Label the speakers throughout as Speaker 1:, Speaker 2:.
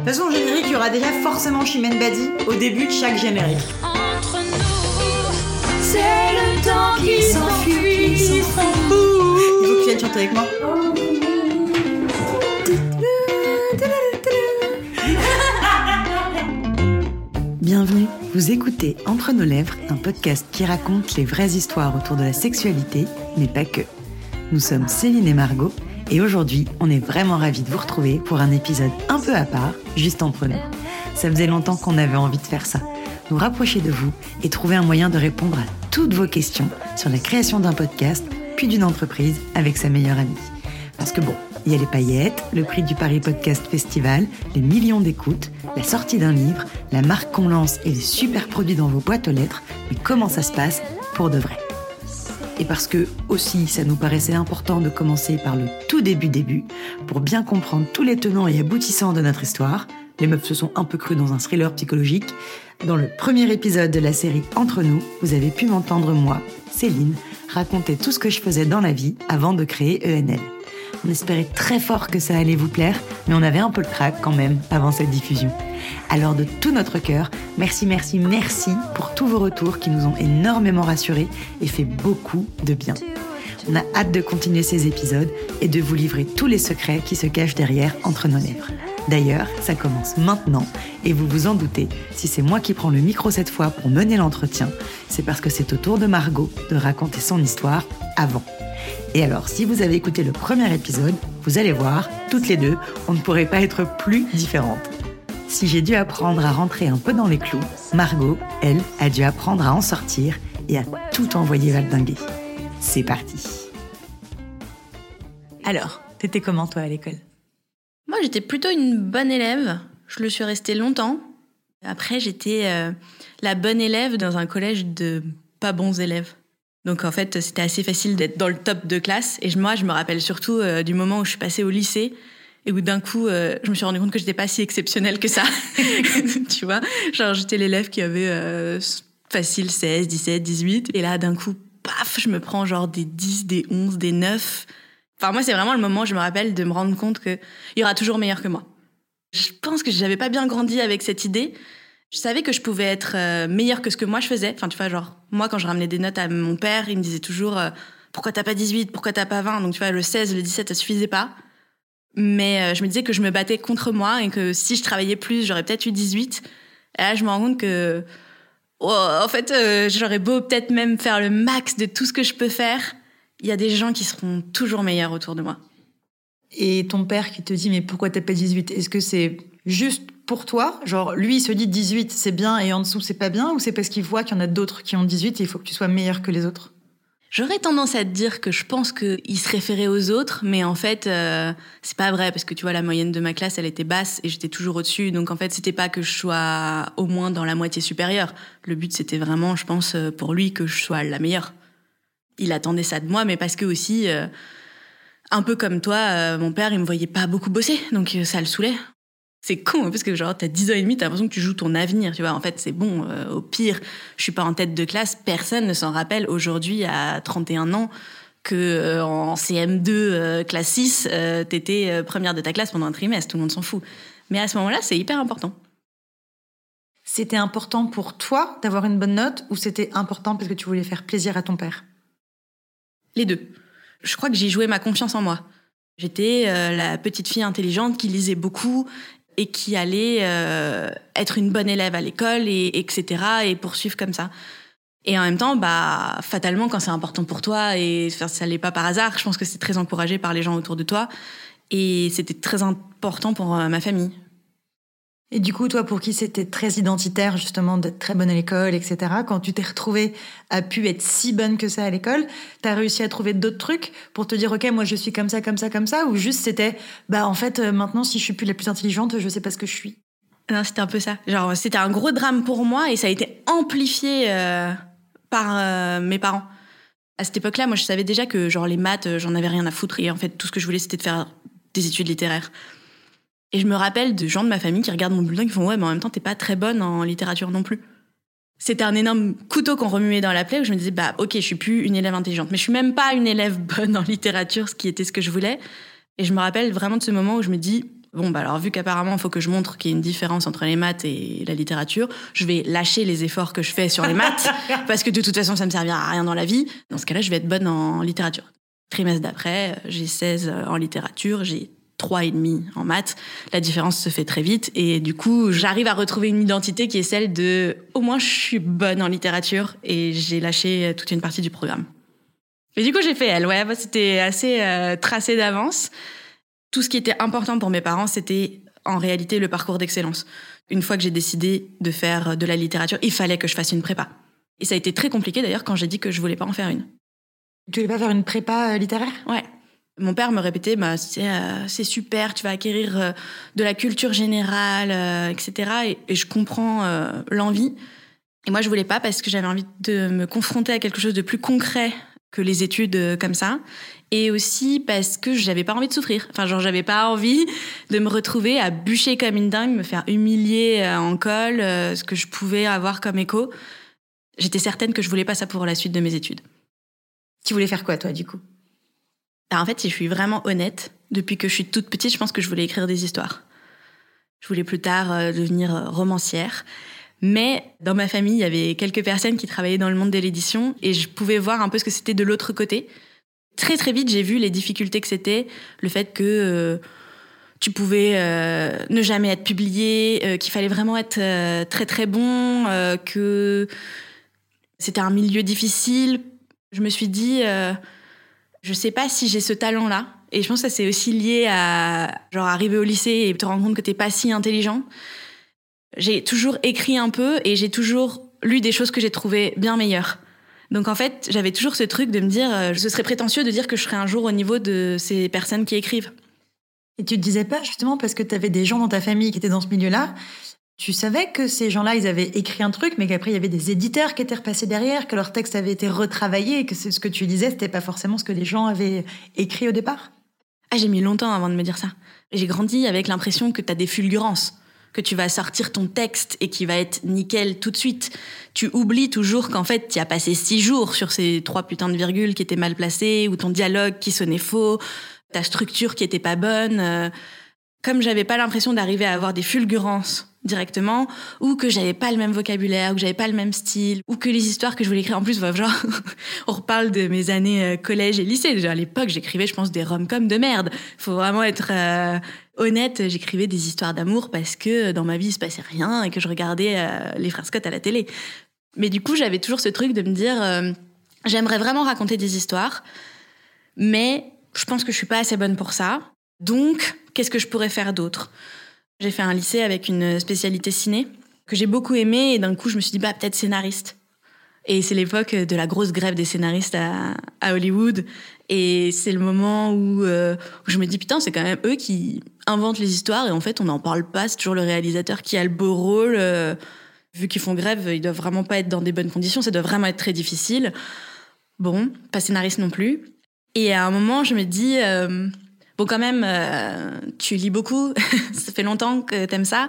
Speaker 1: toute façon, au générique, il y aura déjà forcément Chimène Badi au début de chaque générique.
Speaker 2: Entre nous, c'est le temps qui s'enfuit.
Speaker 1: Il faut que tu viennes chanter avec moi. Bienvenue, vous écoutez Entre nos lèvres, un podcast qui raconte les vraies histoires autour de la sexualité, mais pas que. Nous sommes Céline et Margot, et aujourd'hui, on est vraiment ravis de vous retrouver pour un épisode un peu à part, juste entre nous. Ça faisait longtemps qu'on avait envie de faire ça, nous rapprocher de vous et trouver un moyen de répondre à toutes vos questions sur la création d'un podcast, puis d'une entreprise avec sa meilleure amie. Parce que bon, il y a les paillettes, le prix du Paris Podcast Festival, les millions d'écoutes, la sortie d'un livre, la marque qu'on lance et les super produits dans vos boîtes aux lettres. Mais comment ça se passe pour de vrai? Et parce que aussi, ça nous paraissait important de commencer par le tout début début pour bien comprendre tous les tenants et aboutissants de notre histoire. Les meufs se sont un peu crues dans un thriller psychologique. Dans le premier épisode de la série Entre nous, vous avez pu m'entendre moi, Céline, raconter tout ce que je faisais dans la vie avant de créer ENL. On espérait très fort que ça allait vous plaire, mais on avait un peu le trac quand même avant cette diffusion. Alors de tout notre cœur, merci, merci, merci pour tous vos retours qui nous ont énormément rassurés et fait beaucoup de bien. On a hâte de continuer ces épisodes et de vous livrer tous les secrets qui se cachent derrière entre nos lèvres. D'ailleurs, ça commence maintenant et vous vous en doutez, si c'est moi qui prends le micro cette fois pour mener l'entretien, c'est parce que c'est au tour de Margot de raconter son histoire avant. Et alors, si vous avez écouté le premier épisode, vous allez voir, toutes les deux, on ne pourrait pas être plus différentes. Si j'ai dû apprendre à rentrer un peu dans les clous, Margot, elle, a dû apprendre à en sortir et à tout envoyer valdinguer. C'est parti. Alors, t'étais comment toi à l'école?
Speaker 3: Moi, j'étais plutôt une bonne élève. Je le suis restée longtemps. Après, j'étais euh, la bonne élève dans un collège de pas bons élèves. Donc en fait, c'était assez facile d'être dans le top de classe. Et moi, je me rappelle surtout euh, du moment où je suis passée au lycée et où d'un coup, euh, je me suis rendu compte que j'étais pas si exceptionnelle que ça. tu vois, genre j'étais l'élève qui avait euh, facile 16, 17, 18. Et là, d'un coup, paf, je me prends genre des 10, des 11, des 9. Enfin, moi, c'est vraiment le moment où je me rappelle de me rendre compte qu'il y aura toujours meilleur que moi. Je pense que j'avais pas bien grandi avec cette idée. Je savais que je pouvais être euh, meilleure que ce que moi je faisais. Enfin, tu vois, genre, moi, quand je ramenais des notes à mon père, il me disait toujours euh, Pourquoi t'as pas 18 Pourquoi t'as pas 20 Donc, tu vois, le 16, le 17, ça suffisait pas. Mais euh, je me disais que je me battais contre moi et que si je travaillais plus, j'aurais peut-être eu 18. Et là, je me rends compte que, oh, en fait, j'aurais beau peut-être même faire le max de tout ce que je peux faire. Il y a des gens qui seront toujours meilleurs autour de moi.
Speaker 1: Et ton père qui te dit Mais pourquoi t'as pas 18 Est-ce que c'est juste pour toi Genre, lui, il se dit 18, c'est bien, et en dessous, c'est pas bien Ou c'est parce qu'il voit qu'il y en a d'autres qui ont 18 et il faut que tu sois meilleur que les autres?
Speaker 3: J'aurais tendance à te dire que je pense qu'il se référait aux autres, mais en fait, euh, c'est pas vrai, parce que tu vois, la moyenne de ma classe, elle était basse et j'étais toujours au-dessus. Donc en fait, c'était pas que je sois au moins dans la moitié supérieure. Le but, c'était vraiment, je pense, euh, pour lui, que je sois la meilleure. Il attendait ça de moi, mais parce que aussi, euh, un peu comme toi, mon père, il me voyait pas beaucoup bosser, donc ça le saoulait. C'est con, hein, parce que genre, t'as 10 ans et demi, t'as l'impression que tu joues ton avenir, tu vois. En fait, c'est bon, euh, au pire, je suis pas en tête de classe, personne ne s'en rappelle aujourd'hui, à 31 ans, que euh, en CM2, euh, classe 6, t'étais première de ta classe pendant un trimestre, tout le monde s'en fout. Mais à ce moment-là, c'est hyper important.
Speaker 1: C'était important pour toi d'avoir une bonne note ou c'était important parce que tu voulais faire plaisir à ton père?
Speaker 3: Les deux. Je crois que j'ai joué ma confiance en moi. J'étais la petite fille intelligente qui lisait beaucoup et qui allait euh, être une bonne élève à l'école et etc et poursuivre comme ça. Et en même temps, bah fatalement quand c'est important pour toi et ça l'est pas par hasard, je pense que c'est très encouragé par les gens autour de toi et c'était très important pour euh, ma famille.
Speaker 1: Et du coup, toi, pour qui c'était très identitaire, justement, d'être très bonne à l'école, etc., quand tu t'es retrouvée à pu être si bonne que ça à l'école, t'as réussi à trouver d'autres trucs pour te dire, OK, moi, je suis comme ça, comme ça, comme ça, ou juste c'était, bah, en fait, euh, maintenant, si je suis plus la plus intelligente, je sais pas ce que je suis.
Speaker 3: Non, c'était un peu ça. Genre, c'était un gros drame pour moi et ça a été amplifié euh, par euh, mes parents. À cette époque-là, moi, je savais déjà que, genre, les maths, j'en avais rien à foutre et en fait, tout ce que je voulais, c'était de faire des études littéraires. Et je me rappelle de gens de ma famille qui regardent mon bulletin qui font ouais, mais en même temps, t'es pas très bonne en littérature non plus. C'était un énorme couteau qu'on remuait dans la plaie où je me disais bah ok, je suis plus une élève intelligente, mais je suis même pas une élève bonne en littérature, ce qui était ce que je voulais. Et je me rappelle vraiment de ce moment où je me dis Bon, bah alors vu qu'apparemment, il faut que je montre qu'il y a une différence entre les maths et la littérature, je vais lâcher les efforts que je fais sur les maths, parce que de toute façon, ça me servira à rien dans la vie. Dans ce cas-là, je vais être bonne en littérature. Trimestre d'après, j'ai 16 en littérature, j'ai trois et demi en maths. La différence se fait très vite et du coup, j'arrive à retrouver une identité qui est celle de au moins je suis bonne en littérature et j'ai lâché toute une partie du programme. Et du coup, j'ai fait elle. Ouais, bah, c'était assez euh, tracé d'avance. Tout ce qui était important pour mes parents, c'était en réalité le parcours d'excellence. Une fois que j'ai décidé de faire de la littérature, il fallait que je fasse une prépa. Et ça a été très compliqué d'ailleurs quand j'ai dit que je voulais pas en faire une.
Speaker 2: Tu voulais pas faire une prépa euh, littéraire?
Speaker 3: Ouais. Mon père me répétait, bah, c'est euh, super, tu vas acquérir euh, de la culture générale, etc. Et, et, je comprends l'envie. Et moi, je voulais pas parce que j'avais envie de me confronter à quelque chose de plus concret que les études comme ça et aussi parce que j'avais pas envie de souffrir. Enfin, genre, j'avais pas envie de me retrouver à bûcher comme une dingue, me faire humilier euh, en col, euh, ce que je pouvais avoir comme écho. J'étais certaine que je voulais pas ça pour la suite de mes études.
Speaker 2: Tu voulais faire quoi, toi, du coup?
Speaker 3: Alors, En fait, si je suis vraiment honnête, depuis que je suis toute petite, je pense que je voulais écrire des histoires. Je voulais plus tard euh, devenir romancière. Mais dans ma famille, il y avait quelques personnes qui travaillaient dans le monde de l'édition et je pouvais voir un peu ce que c'était de l'autre côté très très vite, j'ai vu les difficultés que c'était, le fait que euh, tu pouvais euh, ne jamais être publié, euh, qu'il fallait vraiment être très très bon, que c'était un milieu difficile. Je me suis dit, je sais pas si j'ai ce talent-là. Et je pense que c'est aussi lié à genre arriver au lycée et te rendre compte que t'es pas si intelligent. J'ai toujours écrit un peu et j'ai toujours lu des choses que j'ai trouvées bien meilleures. Donc en fait, j'avais toujours ce truc de me dire, euh, ce serait prétentieux de dire que je serais un jour au niveau de ces personnes qui écrivent.
Speaker 2: Et tu te disais pas justement parce que tu avais des gens dans ta famille qui étaient dans ce milieu-là, tu savais que ces gens-là, ils avaient écrit un truc, mais qu'après il y avait des éditeurs qui étaient repassés derrière, que leur texte avait été retravaillé, et que ce que tu disais, c'était pas forcément ce que les gens avaient écrit au départ?
Speaker 3: Ah, j'ai mis longtemps avant de me dire ça. J'ai grandi avec l'impression que tu as des fulgurances que tu vas sortir ton texte et qui va être nickel tout de suite. Tu oublies toujours qu'en fait, tu as passé six jours sur ces trois putains de virgules qui étaient mal placées, ou ton dialogue qui sonnait faux, ta structure qui était pas bonne. Euh, comme j'avais pas l'impression d'arriver à avoir des fulgurances directement, ou que j'avais pas le même vocabulaire, ou que j'avais pas le même style, ou que les histoires que je voulais écrire en plus, genre, on reparle de mes années euh, collège et lycée. Déjà à l'époque, j'écrivais, je pense, des rom-coms de merde. Faut vraiment être euh, honnête. J'écrivais des histoires d'amour parce que dans ma vie il se passait rien et que je regardais euh, les frères Scott à la télé. Mais du coup, j'avais toujours ce truc de me dire, j'aimerais vraiment raconter des histoires, mais je pense que je suis pas assez bonne pour ça. Donc, qu'est-ce que je pourrais faire d'autre? J'ai fait un lycée avec une spécialité ciné que j'ai beaucoup aimé et d'un coup je me suis dit bah peut-être scénariste. Et c'est l'époque de la grosse grève des scénaristes à, Hollywood. Et c'est le moment euh, où, je me dis, putain, c'est quand même eux qui inventent les histoires. Et en fait, on n'en parle pas. C'est toujours le réalisateur qui a le beau rôle. Euh, vu qu'ils font grève, ils doivent vraiment pas être dans des bonnes conditions. Ça doit vraiment être très difficile. Bon, pas scénariste non plus. Et à un moment, je me dis, euh, Bon, quand même, euh, tu lis beaucoup, ça fait longtemps que t'aimes ça.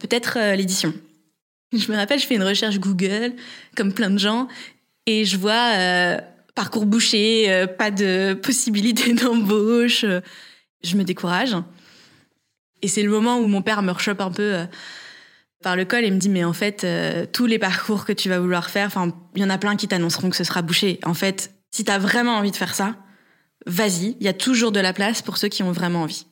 Speaker 3: Peut-être euh, l'édition. Je me rappelle, je fais une recherche Google, comme plein de gens, et je vois euh, parcours bouché, pas de possibilité d'embauche. Je me décourage. Et c'est le moment où mon père me rechoppe un peu par le col et me dit mais en fait tous les parcours que tu vas vouloir faire, il y en a plein qui t'annonceront que ce sera bouché. En fait, si t'as vraiment envie de faire ça, vas-y, il y a toujours de la place pour ceux qui ont vraiment envie.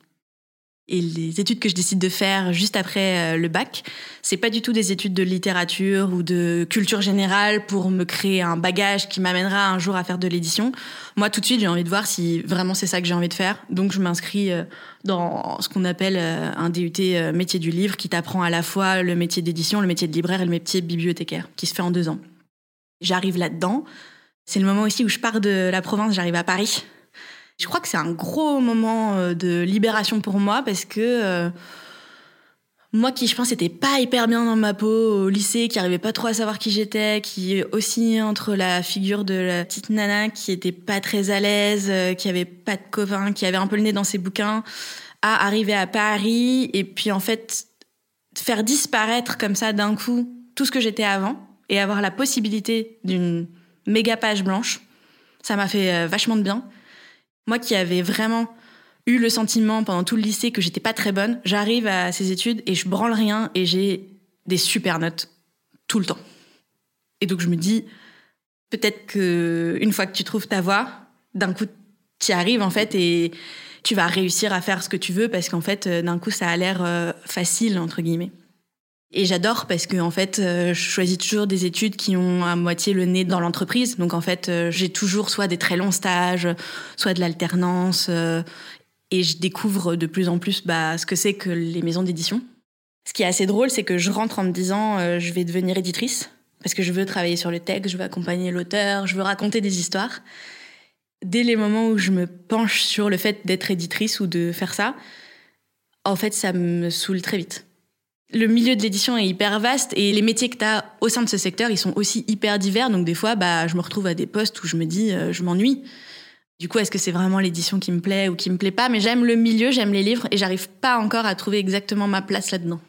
Speaker 3: Et les études que je décide de faire juste après euh, le bac, c'est pas du tout des études de littérature ou de culture générale pour me créer un bagage qui m'amènera un jour à faire de l'édition. Moi, tout de suite, j'ai envie de voir si vraiment c'est ça que j'ai envie de faire. Donc, je m'inscris euh, dans ce qu'on appelle euh, un DUT métier du livre qui t'apprend à la fois le métier d'édition, le métier de libraire et le métier de bibliothécaire, qui se fait en deux ans. J'arrive là-dedans. C'est le moment aussi où je pars de la province, j'arrive à Paris je crois que c'est un gros moment euh, de libération pour moi parce que euh, moi qui je pense n'étais pas hyper bien dans ma peau au lycée, qui arrivait pas trop à savoir qui j'étais, qui aussi entre la figure de la petite nana qui était pas très à l'aise, euh, qui avait pas de copain, qui avait un peu le nez dans ses bouquins, à arriver à Paris et puis en fait faire disparaître comme ça d'un coup tout ce que j'étais avant et avoir la possibilité d'une méga page blanche, ça m'a fait vachement de bien. Moi qui avais vraiment eu le sentiment pendant tout le lycée que j'étais pas très bonne. J'arrive à ces études et je branle rien et j'ai des super notes tout le temps. Et donc je me dis, peut-être que une fois que tu trouves ta voie, d'un coup, tu y arrives en fait et tu vas réussir à faire ce que tu veux parce qu'en fait, euh, d'un coup, ça a l'air euh, facile entre guillemets. Et j'adore parce que en fait, euh, je choisis toujours des études qui ont à moitié le nez dans l'entreprise. Donc en fait, j'ai toujours soit des très longs stages, soit de l'alternance, et je découvre de plus en plus bah, ce que c'est que les maisons d'édition. Ce qui est assez drôle, c'est que je rentre en me disant je vais devenir éditrice parce que je veux travailler sur le texte, je veux accompagner l'auteur, je veux raconter des histoires dès les moments où je me penche sur le fait d'être éditrice ou de faire ça, en fait, ça me saoule très vite. Le milieu de l'édition est hyper vaste et les métiers que tu as au sein de ce secteur, ils sont aussi hyper divers. Donc des fois, bah, je me retrouve à des postes où je me dis, euh, je m'ennuie. Du coup, est-ce que c'est vraiment l'édition qui me plaît ou qui me plaît pas? Mais j'aime le milieu, j'aime les livres et j'arrive pas encore à trouver exactement ma place là-dedans.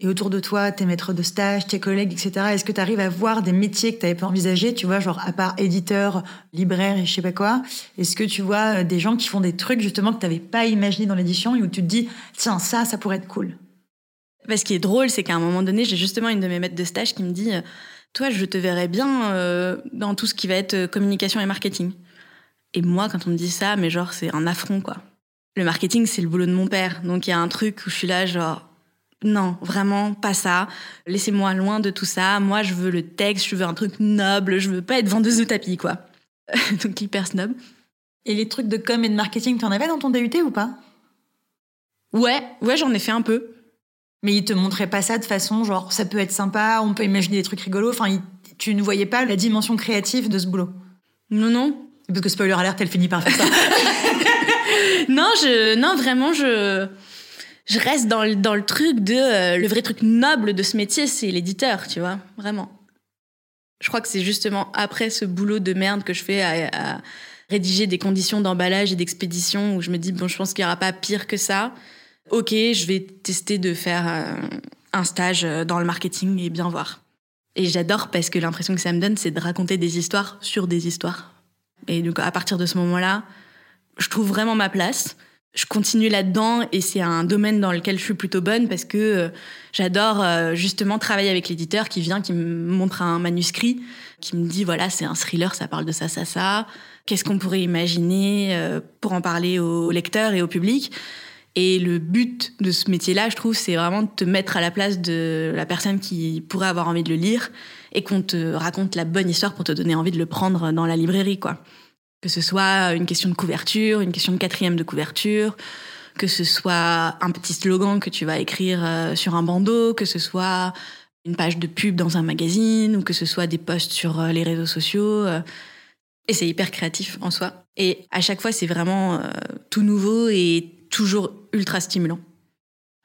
Speaker 2: Et autour de toi, tes maîtres de stage, tes collègues, etc., est-ce que tu arrives à voir des métiers que tu n'avais pas envisagés, tu vois, genre à part éditeur, libraire et je sais pas quoi Est-ce que tu vois euh, des gens qui font des trucs justement que tu n'avais pas imaginé dans l'édition et où tu te dis, tiens, ça, ça pourrait être cool?
Speaker 3: Bah, Ce qui est drôle, c'est qu'à un moment donné, j'ai justement une de mes maîtres de stage qui me dit, euh, toi, je te verrais bien euh, dans tout ce qui va être communication et marketing. Et moi, quand on me dit ça, mais genre, c'est un affront, quoi. Le marketing, c'est le boulot de mon père. Donc il y a un truc où je suis là, genre, non, vraiment pas ça. Laissez-moi loin de tout ça. Moi, je veux le texte, je veux un truc noble, je veux pas être vendeuse de tapis, quoi. Donc hyper snob.
Speaker 2: Et les trucs de com et de marketing, tu en avais dans ton DUT ou pas?
Speaker 3: Ouais, ouais, j'en ai fait un peu.
Speaker 2: Mais ils te montraient pas ça de façon genre ça peut être sympa, on peut imaginer des trucs rigolos. Enfin, tu ne voyais pas la dimension créative de ce boulot.
Speaker 3: Non, non.
Speaker 2: Parce que spoiler alert, elle finit par faire ça.
Speaker 3: non, je, non, vraiment, je je reste dans le, dans le truc de euh, le vrai truc noble de ce métier, c'est l'éditeur, tu vois, vraiment. Je crois que c'est justement après ce boulot de merde que je fais à, rédiger des conditions d'emballage et d'expédition où je me dis bon, je pense qu'il n'y aura pas pire que ça. Ok, je vais tester de faire euh, un stage euh, dans le marketing et bien voir. Et j'adore parce que l'impression que ça me donne, c'est de raconter des histoires sur des histoires. Et donc à partir de ce moment-là, je trouve vraiment ma place je continue là-dedans et c'est un domaine dans lequel je suis plutôt bonne parce que euh, j'adore justement travailler avec l'éditeur qui vient, qui me montre un manuscrit, qui me dit voilà c'est un thriller, ça parle de ça, ça, ça. Qu'est-ce qu'on pourrait imaginer pour en parler aux lecteurs et au public? Et le but de ce métier-là, je trouve, c'est vraiment de te mettre à la place de la personne qui pourrait avoir envie de le lire et qu'on te raconte la bonne histoire pour te donner envie de le prendre dans la librairie, quoi. Que ce soit une question de couverture, une question de quatrième de couverture, que ce soit un petit slogan que tu vas écrire euh, sur un bandeau, que ce soit une page de pub dans un magazine, ou que ce soit des posts sur euh, les réseaux sociaux. Euh. Et c'est hyper créatif en soi. Et à chaque fois, c'est vraiment tout nouveau et toujours ultra stimulant.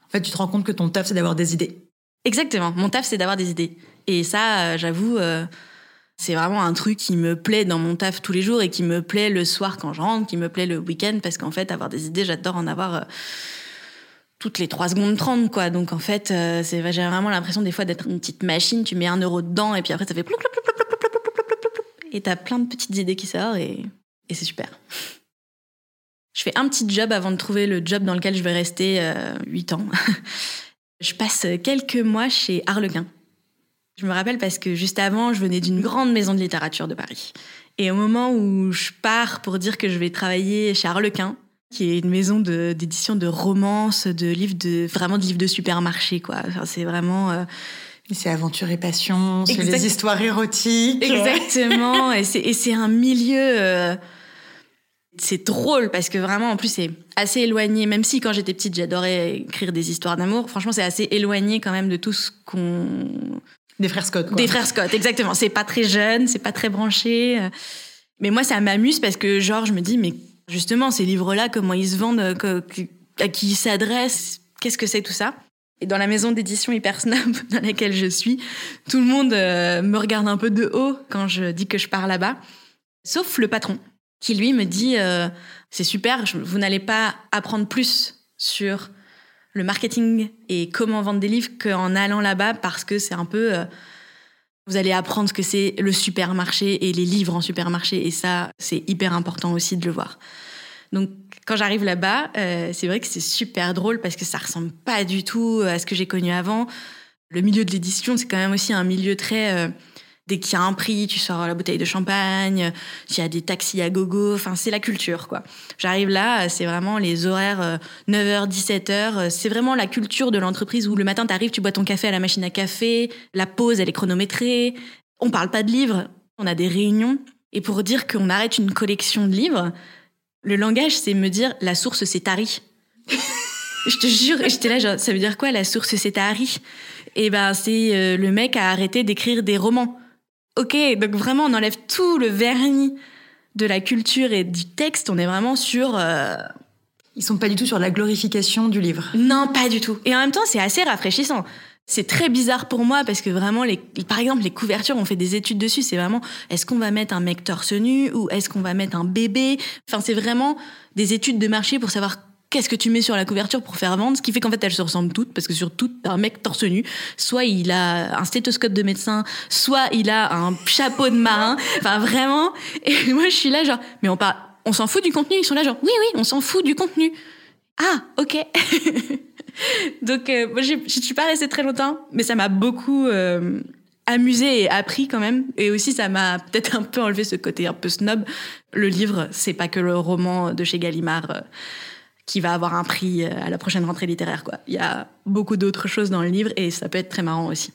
Speaker 2: En fait, tu te rends compte que ton taf, c'est d'avoir des idées.
Speaker 3: Exactement. Mon taf, c'est d'avoir des idées. Et ça, j'avoue, c'est vraiment un truc qui me plaît dans mon taf tous les jours et qui me plaît le soir quand je rentre, qui me plaît le week-end parce qu'en fait, avoir des idées, j'adore en avoir euh, toutes les 3 secondes 30, quoi. Donc en fait, euh, c'est, j'ai vraiment l'impression des fois d'être une petite machine, tu mets un euro dedans et puis après ça fait et t'as plein de petites idées qui sortent et, et c'est super. Je fais un petit job avant de trouver le job dans lequel je vais rester euh, 8 ans. je passe quelques mois chez Harlequin. Je me rappelle parce que juste avant, je venais d'une grande maison de littérature de Paris. Et au moment où je pars pour dire que je vais travailler chez Harlequin, qui est une maison d'édition de, romances, de livres de vraiment de livres de supermarché, quoi. c'est vraiment. Euh,
Speaker 2: c'est aventure et passion, c'est des histoires érotiques.
Speaker 3: Exactement. et c'est un milieu. Euh, c'est drôle parce que vraiment, en plus, c'est assez éloigné. Même si quand j'étais petite, j'adorais écrire des histoires d'amour. Franchement, c'est assez éloigné quand même de tout ce qu'on
Speaker 2: des frères Scott, quoi.
Speaker 3: Des frères Scott, exactement. C'est pas très jeune, c'est pas très branché. Mais moi, ça m'amuse parce que, genre, je me dis, mais justement, ces livres-là, comment ils se vendent, à qui ils s'adressent, qu'est-ce que c'est tout ça? Et dans la maison d'édition hyper snob dans laquelle je suis, tout le monde euh, me regarde un peu de haut quand je dis que je pars là-bas, sauf le patron, qui lui me dit, euh, c'est super, vous n'allez pas apprendre plus sur le marketing et comment vendre des livres qu'en allant là-bas parce que c'est un peu euh, vous allez apprendre ce que c'est le supermarché et les livres en supermarché et ça c'est hyper important aussi de le voir. Donc Quand j'arrive là-bas, euh, c'est vrai que c'est super drôle parce que ça ressemble pas du tout à ce que j'ai connu avant. Le milieu de l'édition, c'est quand même aussi un milieu très dès qu'il y a un prix, tu sors la bouteille de champagne, il y a des taxis à gogo, enfin c'est la culture quoi. J'arrive là, c'est vraiment les horaires 9h 17h, c'est vraiment la culture de l'entreprise où le matin tu arrives, tu bois ton café à la machine à café, la pause elle est chronométrée, on parle pas de livres, on a des réunions et pour dire qu'on arrête une collection de livres, le langage c'est me dire la source c'est Tari. Je te jure, j'étais là genre ça veut dire quoi la source c'est Tari? Et ben c'est euh, le mec a arrêté d'écrire des romans. Ok, donc vraiment on enlève tout le vernis de la culture et du texte, on est vraiment sur... Euh,
Speaker 2: Ils sont pas du tout sur la glorification du livre.
Speaker 3: Non, pas du tout. Et en même temps, c'est assez rafraîchissant. C'est très bizarre pour moi parce que vraiment, les, par exemple, les couvertures, on fait des études dessus. C'est vraiment, est-ce qu'on va mettre un mec torse nu ou est-ce qu'on va mettre un bébé? Enfin, c'est vraiment des études de marché pour savoir qu'est-ce que tu mets sur la couverture pour faire vendre, ce qui fait qu'en fait elles se ressemblent toutes, parce que sur toutes, un mec torse nu, soit il a un stéthoscope de médecin, soit il a un chapeau de marin, enfin vraiment, et moi je suis là genre, mais on parle, on s'en fout du contenu, ils sont là genre, oui oui, on s'en fout du contenu. Ah, ok. Donc euh, moi je suis pas restée très longtemps, mais ça m'a beaucoup euh, amusé et appris quand même, et aussi ça m'a peut-être un peu enlevé ce côté un peu snob. Le livre, c'est pas que le roman de chez Gallimard. Qui va avoir un prix euh, à la prochaine rentrée littéraire. Quoi. Il y a beaucoup d'autres choses dans le livre et ça peut être très marrant aussi.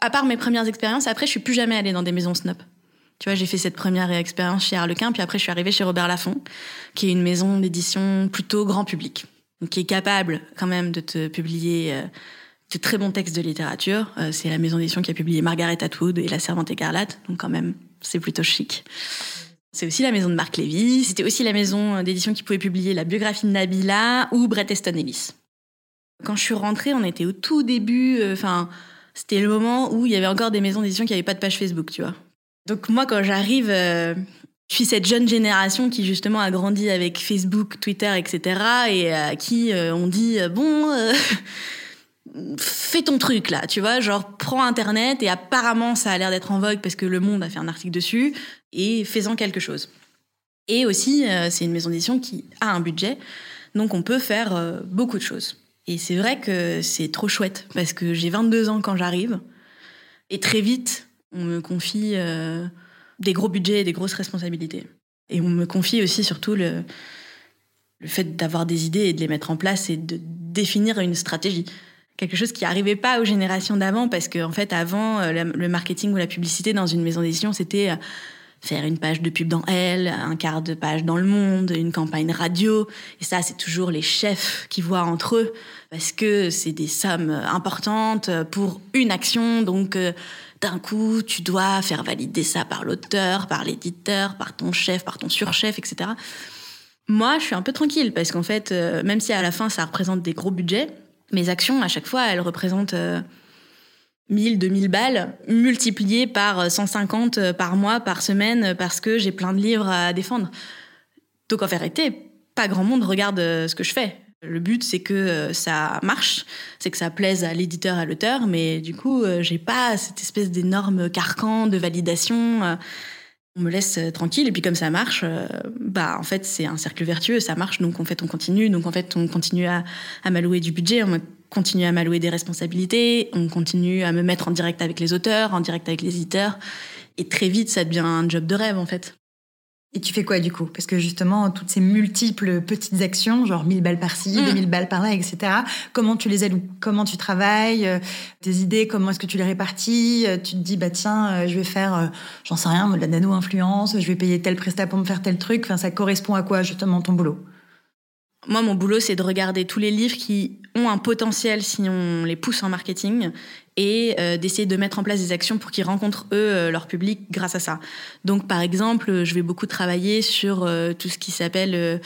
Speaker 3: À part mes premières expériences, après, je suis plus jamais allée dans des maisons Snop. Tu vois, j'ai fait cette première expérience chez Harlequin, puis après, je suis arrivée chez Robert Laffont, qui est une maison d'édition plutôt grand public, qui est capable quand même de te publier euh, de très bons textes de littérature. Euh, c'est la maison d'édition qui a publié Margaret Atwood et La Servante écarlate, donc quand même, c'est plutôt chic. C'est aussi la maison de Marc Lévy. C'était aussi la maison d'édition qui pouvait publier la biographie de Nabila ou Bret Easton Ellis. Quand je suis rentrée, on était au tout début. euh, Enfin, c'était le moment où il y avait encore des maisons d'édition qui n'avaient pas de page Facebook, tu vois. Donc moi, quand j'arrive, euh, je suis cette jeune génération qui justement a grandi avec Facebook, Twitter, etc. Et à qui euh, on dit euh, bon. Fais ton truc là, tu vois, genre prends internet et apparemment ça a l'air d'être en vogue parce que Le Monde a fait un article dessus et fais-en quelque chose. Et aussi, euh, c'est une maison d'édition qui a un budget, donc on peut faire euh, beaucoup de choses. Et c'est vrai que c'est trop chouette, parce que j'ai 22 ans quand j'arrive, et très vite, on me confie euh, des gros budgets et des grosses responsabilités. Et on me confie aussi surtout le fait d'avoir des idées et de les mettre en place et de définir une stratégie. Quelque chose qui n'arrivait pas aux générations d'avant, parce qu'en en fait, avant, euh, le marketing ou la publicité dans une maison d'édition, c'était euh, faire une page de pub dans Elle, un quart de page dans Le Monde, une campagne radio. Et ça, c'est toujours les chefs qui voient entre eux, parce que c'est des sommes importantes pour une action. Donc, euh, d'un coup, tu dois faire valider ça par l'auteur, par l'éditeur, par ton chef, par ton surchef, etc. Moi, je suis un peu tranquille, parce qu'en fait, euh, même si à la fin, ça représente des gros budgets, mes actions, à chaque fois, elles représentent... euh, 1000, 2000 balles multipliées par 150 par mois, par semaine, parce que j'ai plein de livres à défendre. Donc en vérité, pas grand monde regarde euh, ce que je fais. Le but, c'est que euh, ça marche, c'est que ça plaise à l'éditeur, à l'auteur, mais du coup, euh, j'ai pas cette espèce d'énorme carcan de validation. On me laisse euh, tranquille, et puis comme ça marche, euh, bah en fait, c'est un cercle vertueux, ça marche, donc en fait, on continue, donc en fait, on continue à, à m'allouer du budget, on continue à m'allouer des responsabilités, on continue à me mettre en direct avec les auteurs, en direct avec les éditeurs, et très vite, ça devient un job de rêve, en fait.
Speaker 2: Et tu fais quoi du coup? Parce que justement, toutes ces multiples petites actions, genre 1000 balles par-ci,
Speaker 3: Mm.
Speaker 2: 2000 balles par-là, etc., comment tu les alloues? Comment tu travailles? Euh, Tes idées, comment est-ce que tu les répartis? Euh, Tu te dis, bah tiens, euh, je vais faire, euh, j'en sais rien, de la nano-influence, je vais payer tel prestat pour me faire tel truc. Enfin, ça correspond à quoi justement ton boulot?
Speaker 3: Moi, mon boulot, c'est de regarder tous les livres qui ont un potentiel si on les pousse en marketing et euh, d'essayer de mettre en place des actions pour qu'ils rencontrent, eux, euh, leur public grâce à ça. Donc, par exemple, je vais beaucoup travailler sur euh, tout ce qui s'appelle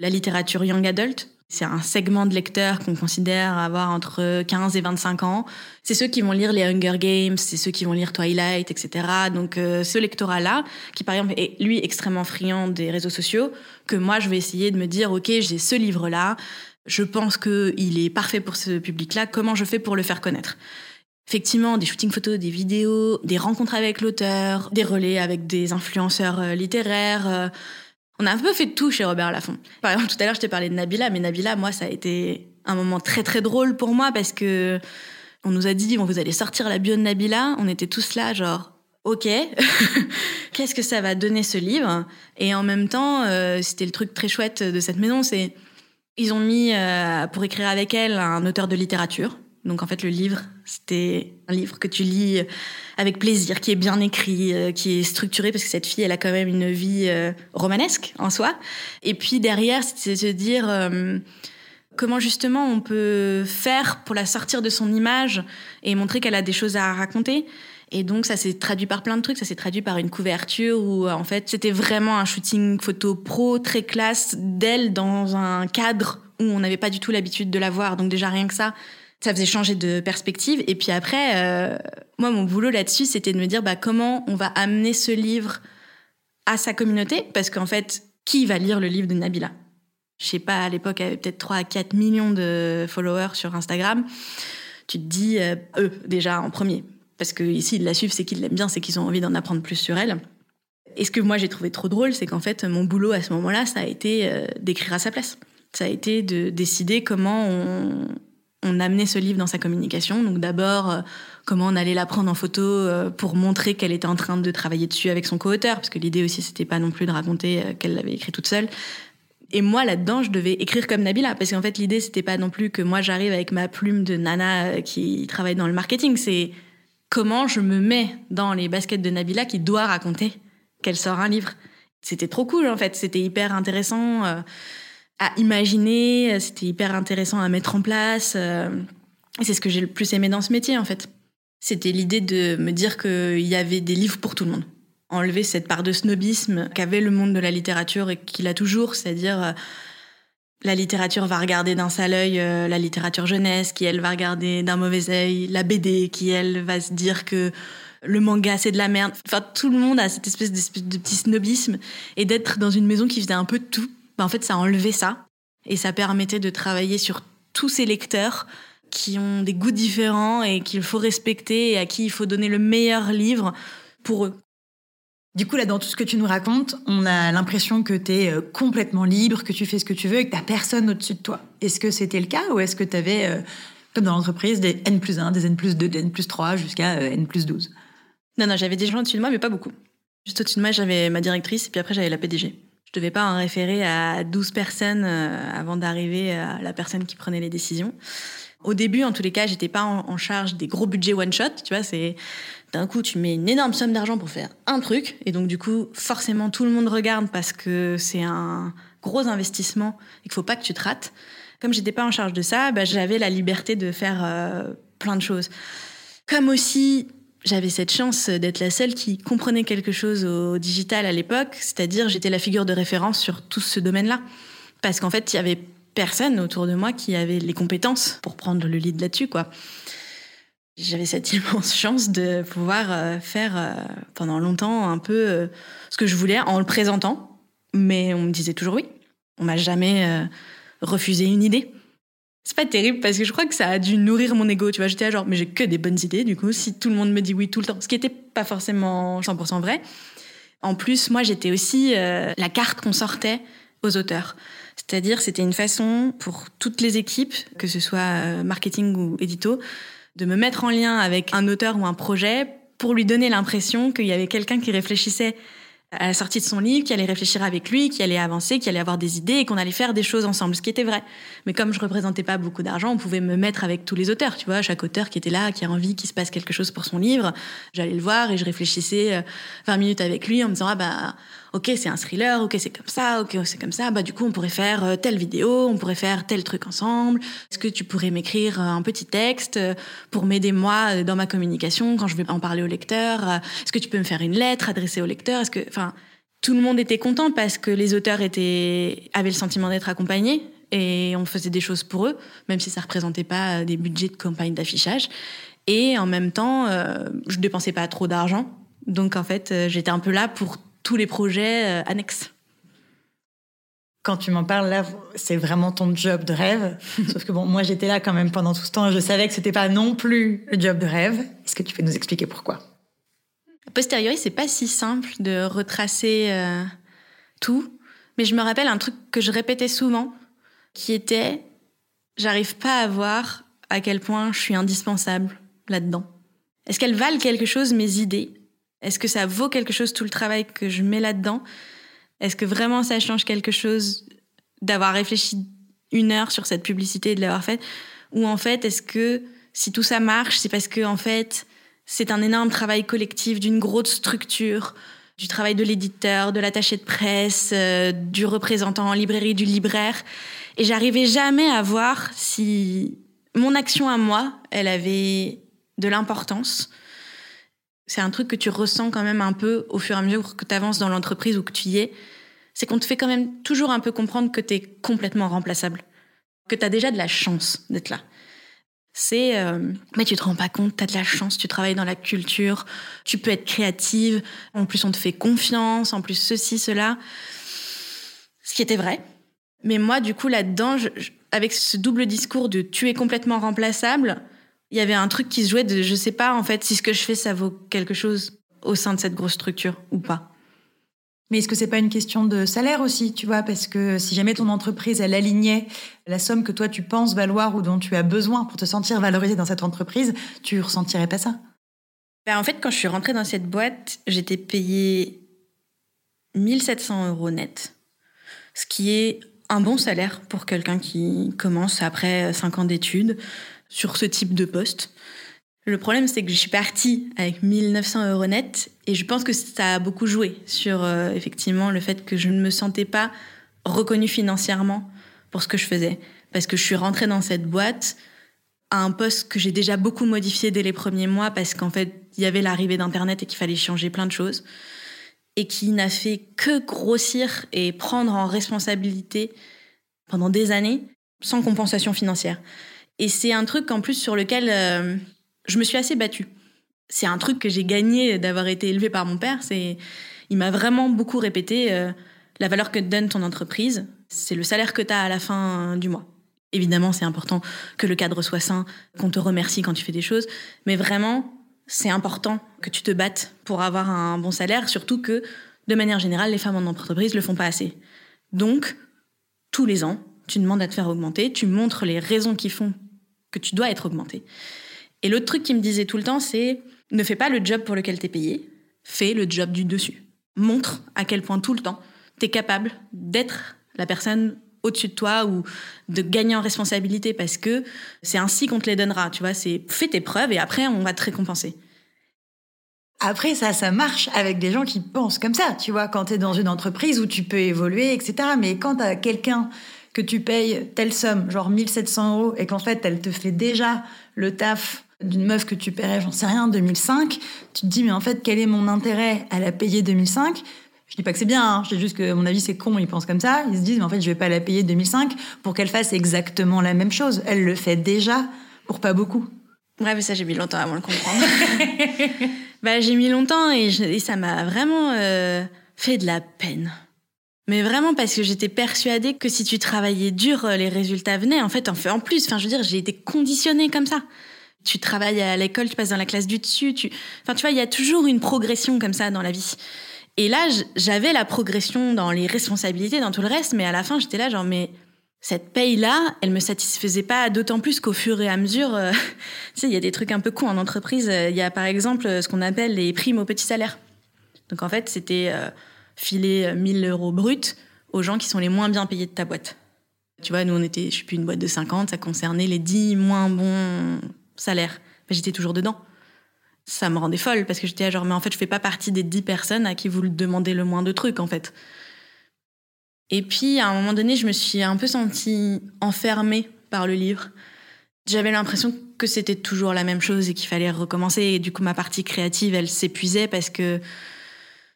Speaker 3: la littérature young adult. C'est un segment de lecteurs qu'on considère avoir entre 15 et 25 ans. C'est ceux qui vont lire les Hunger Games, c'est ceux qui vont lire Twilight, etc. Donc euh, ce lectorat-là, qui par exemple est lui extrêmement friand des réseaux sociaux, que moi je vais essayer de me dire, ok, j'ai ce livre-là, je pense qu'il est parfait pour ce public-là, comment je fais pour le faire connaître? Effectivement, des shootings photos, des vidéos, des rencontres avec l'auteur, des relais avec des influenceurs euh, littéraires. euh, On a un peu fait tout chez Robert Laffont. Par exemple, tout à l'heure, je t'ai parlé de Nabila, mais Nabila, moi, ça a été un moment très très drôle pour moi parce que on nous a dit, bon, vous allez sortir la bio de Nabila. On était tous là, genre, ok, qu'est-ce que ça va donner ce livre? Et en même temps, euh, c'était le truc très chouette de cette maison, c'est ils ont mis euh, pour écrire avec elle un auteur de littérature. Donc en fait, le livre, c'était un livre que tu lis avec plaisir, qui est bien écrit, euh, qui est structuré, parce que cette fille, elle a quand même une vie euh, romanesque en soi. Et puis derrière, c'est se dire euh, comment justement on peut faire pour la sortir de son image et montrer qu'elle a des choses à raconter. Et donc ça s'est traduit par plein de trucs, ça s'est traduit par une couverture où en fait c'était vraiment un shooting photo pro très classe d'elle dans un cadre où on n'avait pas du tout l'habitude de la voir. Donc déjà rien que ça, ça faisait changer de perspective. Et puis après, euh, moi, mon boulot là-dessus, c'était de me dire bah, comment on va amener ce livre à sa communauté? Parce qu'en fait, qui va lire le livre de Nabila? Je sais pas, à l'époque, elle avait peut-être 3 à 4 millions de followers sur Instagram. Tu te dis, euh, eux, déjà, en premier. Parce que ici, ils la suivent, c'est qu'ils l'aiment bien, c'est qu'ils ont envie d'en apprendre plus sur elle. Et ce que moi, j'ai trouvé trop drôle, c'est qu'en fait, mon boulot à ce moment-là, ça a été euh, d'écrire à sa place. Ça a été de décider comment on, on amenait ce livre dans sa communication. Donc d'abord, euh, comment on allait la prendre en photo euh, pour montrer qu'elle était en train de travailler dessus avec son co-auteur, parce que l'idée aussi, c'était pas non plus de raconter euh, qu'elle l'avait écrit toute seule. Et moi, là-dedans, je devais écrire comme Nabila, parce qu'en fait, l'idée, c'était pas non plus que moi, j'arrive avec ma plume de nana qui travaille dans le marketing, c'est comment je me mets dans les baskets de Nabila qui doit raconter qu'elle sort un livre. C'était trop cool, en fait. C'était hyper intéressant à imaginer, c'était hyper intéressant à mettre en place. Euh, c'est ce que j'ai le plus aimé dans ce métier, en fait. C'était l'idée de me dire qu'il y avait des livres pour tout le monde. Enlever cette part de snobisme qu'avait le monde de la littérature et qu'il a toujours, c'est-à-dire euh, la littérature va regarder d'un sale œil euh, la littérature jeunesse, qui elle va regarder d'un mauvais œil la BD, qui elle va se dire que le manga c'est de la merde. Enfin, tout le monde a cette espèce de, de petit snobisme et d'être dans une maison qui faisait un peu tout bah, en fait, ça enlevait ça. Et ça permettait de travailler sur tous ces lecteurs qui ont des goûts différents et qu'il faut respecter et à qui il faut donner le meilleur livre pour eux.
Speaker 2: Du coup, là, dans tout ce que tu nous racontes, on a l'impression que tu es euh, complètement libre, que tu fais ce que tu veux et que tu personne au-dessus de toi. Est-ce que c'était le cas ou est-ce que tu avais, euh, comme dans l'entreprise, des N plus 1, des N plus 2, des N plus 3 jusqu'à euh, N plus 12
Speaker 3: Non, non, j'avais des gens au-dessus de moi, mais pas beaucoup. Juste au-dessus de moi, j'avais ma directrice et puis après, j'avais la PDG. Je devais pas en référer à 12 personnes euh, avant d'arriver à la personne qui prenait les décisions. Au début, en tous les cas, j'étais pas en, charge des gros budgets one shot. Tu vois, c'est d'un coup, tu mets une énorme somme d'argent pour faire un truc, et donc du coup, forcément, tout le monde regarde parce que c'est un gros investissement et qu'il faut pas que tu te rates. Comme j'étais pas en charge de ça, bah, j'avais la liberté de faire euh, plein de choses. Comme aussi, j'avais cette chance d'être la seule qui comprenait quelque chose au digital à l'époque, c'est-à-dire j'étais la figure de référence sur tout ce domaine-là. Parce qu'en fait, il y avait personne autour de moi qui avait les compétences pour prendre le lead là-dessus, quoi. J'avais cette immense chance de pouvoir euh, faire euh, pendant longtemps un peu euh, ce que je voulais en le présentant, mais on me disait toujours oui. On m'a jamais refusé une idée c'est pas terrible parce que je crois que ça a dû nourrir mon ego. Tu vois, j'étais genre, mais j'ai que des bonnes idées. Du coup, si tout le monde me dit oui tout le temps, ce qui était pas forcément 100% vrai. En plus, moi, j'étais aussi euh, la carte qu'on sortait aux auteurs. C'est-à-dire, c'était une façon pour toutes les équipes, que ce soit euh, marketing ou édito, de me mettre en lien avec un auteur ou un projet pour lui donner l'impression qu'il y avait quelqu'un qui réfléchissait à la sortie de son livre, qui allait réfléchir avec lui, qui allait avancer, qui allait avoir des idées et qu'on allait faire des choses ensemble, ce qui était vrai. Mais comme je représentais pas beaucoup d'argent, on pouvait me mettre avec tous les auteurs, tu vois, chaque auteur qui était là, qui a envie qu'il se passe quelque chose pour son livre, j'allais le voir et je réfléchissais 20 euh, minutes avec lui en me disant ah bah ok c'est un thriller, ok c'est comme ça, ok c'est comme ça, bah du coup on pourrait faire euh, telle vidéo, on pourrait faire tel truc ensemble. Est-ce que tu pourrais m'écrire un petit texte euh, pour m'aider moi dans ma communication quand je vais en parler au lecteur? Est-ce que tu peux me faire une lettre adressée au lecteur? Est-ce que, tout le monde était content parce que les auteurs étaient avaient le sentiment d'être accompagnés et on faisait des choses pour eux, même si ça représentait pas des budgets de campagne d'affichage. Et en même temps, euh, je dépensais pas trop d'argent, donc en fait, j'étais un peu là pour tous les projets euh, annexes.
Speaker 2: Quand tu m'en parles là, c'est vraiment ton job de rêve. Sauf que bon, moi j'étais là quand même pendant tout ce temps. Je savais que c'était pas non plus le job de rêve. Est-ce que tu peux nous expliquer pourquoi?
Speaker 3: A posteriori, c'est pas si simple de retracer euh, tout. Mais je me rappelle un truc que je répétais souvent, qui était j'arrive pas à voir à quel point je suis indispensable là-dedans. Est-ce qu'elles valent quelque chose, mes idées? Est-ce que ça vaut quelque chose, tout le travail que je mets là-dedans? Est-ce que vraiment ça change quelque chose d'avoir réfléchi une heure sur cette publicité et de l'avoir faite? Ou en fait, est-ce que si tout ça marche, c'est parce que en fait, c'est un énorme travail collectif d'une grosse structure, du travail de l'éditeur, de l'attaché de presse, euh, du représentant en librairie, du libraire. Et j'arrivais jamais à voir si mon action à moi, elle avait de l'importance. C'est un truc que tu ressens quand même un peu au fur et à mesure que tu avances dans l'entreprise ou que tu y es. C'est qu'on te fait quand même toujours un peu comprendre que tu es complètement remplaçable. Que tu as déjà de la chance d'être là c'est euh, mais tu te rends pas compte, tu as de la chance, tu travailles dans la culture, tu peux être créative, en plus on te fait confiance, en plus ceci, cela. Ce qui était vrai. Mais moi, du coup, là-dedans, avec ce double discours de tu es complètement remplaçable, il y avait un truc qui se jouait de je sais pas en fait si ce que je fais ça vaut quelque chose au sein de cette grosse structure ou pas.
Speaker 2: Mais est-ce que c'est pas une question de salaire aussi, tu vois? Parce que si jamais ton entreprise, elle alignait la somme que toi tu penses valoir ou dont tu as besoin pour te sentir valorisé dans cette entreprise, tu ressentirais pas ça?
Speaker 3: Ben En fait, quand je suis rentrée dans cette boîte, j'étais payée 1700 euros net, ce qui est un bon salaire pour quelqu'un qui commence après 5 ans d'études sur ce type de poste. Le problème, c'est que je suis partie avec 1900 euros net et je pense que ça a beaucoup joué sur euh, effectivement le fait que je ne me sentais pas reconnue financièrement pour ce que je faisais. Parce que je suis rentrée dans cette boîte à un poste que j'ai déjà beaucoup modifié dès les premiers mois parce qu'en fait, il y avait l'arrivée d'Internet et qu'il fallait changer plein de choses et qui n'a fait que grossir et prendre en responsabilité pendant des années sans compensation financière. Et c'est un truc en plus sur lequel euh, je me suis assez battue. C'est un truc que j'ai gagné d'avoir été élevée par mon père. C'est, il m'a vraiment beaucoup répété euh, la valeur que te donne ton entreprise, c'est le salaire que tu as à la fin du mois. Évidemment, c'est important que le cadre soit sain, qu'on te remercie quand tu fais des choses, mais vraiment, c'est important que tu te battes pour avoir un bon salaire, surtout que, de manière générale, les femmes en entreprise le font pas assez. Donc, tous les ans, tu demandes à te faire augmenter, tu montres les raisons qui font que tu dois être augmenté. Et l'autre truc qui me disait tout le temps, c'est ne fais pas le job pour lequel tu es payé, fais le job du dessus. Montre à quel point tout le temps tu es capable d'être la personne au-dessus de toi ou de gagner en responsabilité parce que c'est ainsi qu'on te les donnera. Tu vois, c'est fais tes preuves et après on va te récompenser.
Speaker 2: Après, ça, ça marche avec des gens qui pensent comme ça, tu vois, quand tu es dans une entreprise où tu peux évoluer, etc. Mais quand tu quelqu'un que tu payes telle somme, genre 1700 euros, et qu'en fait, elle te fait déjà le taf d'une meuf que tu paierais, j'en sais rien, 2005, tu te dis, mais en fait, quel est mon intérêt à la payer 2005 je dis pas que c'est bien, hein. je dis juste que, à mon avis, c'est con, ils pensent comme ça. Ils se disent, mais en fait, je vais pas la payer 2005 pour qu'elle fasse exactement la même chose. Elle le fait déjà pour pas beaucoup.
Speaker 3: Ouais, mais ça, j'ai mis longtemps avant de le comprendre. bah, j'ai mis longtemps et, ça m'a vraiment euh, fait de la peine. Mais vraiment parce que j'étais persuadée que si tu travaillais dur, les résultats venaient. En fait, en fait, en plus, enfin, je veux dire, j'ai été conditionnée comme ça tu travailles à l'école, tu passes dans la classe du dessus, enfin, tu vois, il y a toujours une progression comme ça dans la vie. Et là, j'avais la progression dans les responsabilités, dans tout le reste, mais à la fin, j'étais là, genre, mais cette paye-là, elle me satisfaisait pas, d'autant plus qu'au fur et à mesure, euh, tu sais, il y a des trucs un peu cons en entreprise. Il y a par exemple ce qu'on appelle les primes au petit salaire. Donc en fait, c'était euh, filer 1000 euros bruts aux gens qui sont les moins bien payés de ta boîte. Tu vois, nous, on était, je suis plus une boîte de 50, ça concernait les 10 moins bons salaire. Mais j'étais toujours dedans. Ça me rendait folle parce que j'étais genre, mais en fait, je fais pas partie des dix personnes à qui vous demandez le moins de trucs, en fait. Et puis, à un moment donné, je me suis un peu sentie enfermée par le livre. J'avais l'impression que c'était toujours la même chose et qu'il fallait recommencer. Et du coup, ma partie créative, elle s'épuisait parce que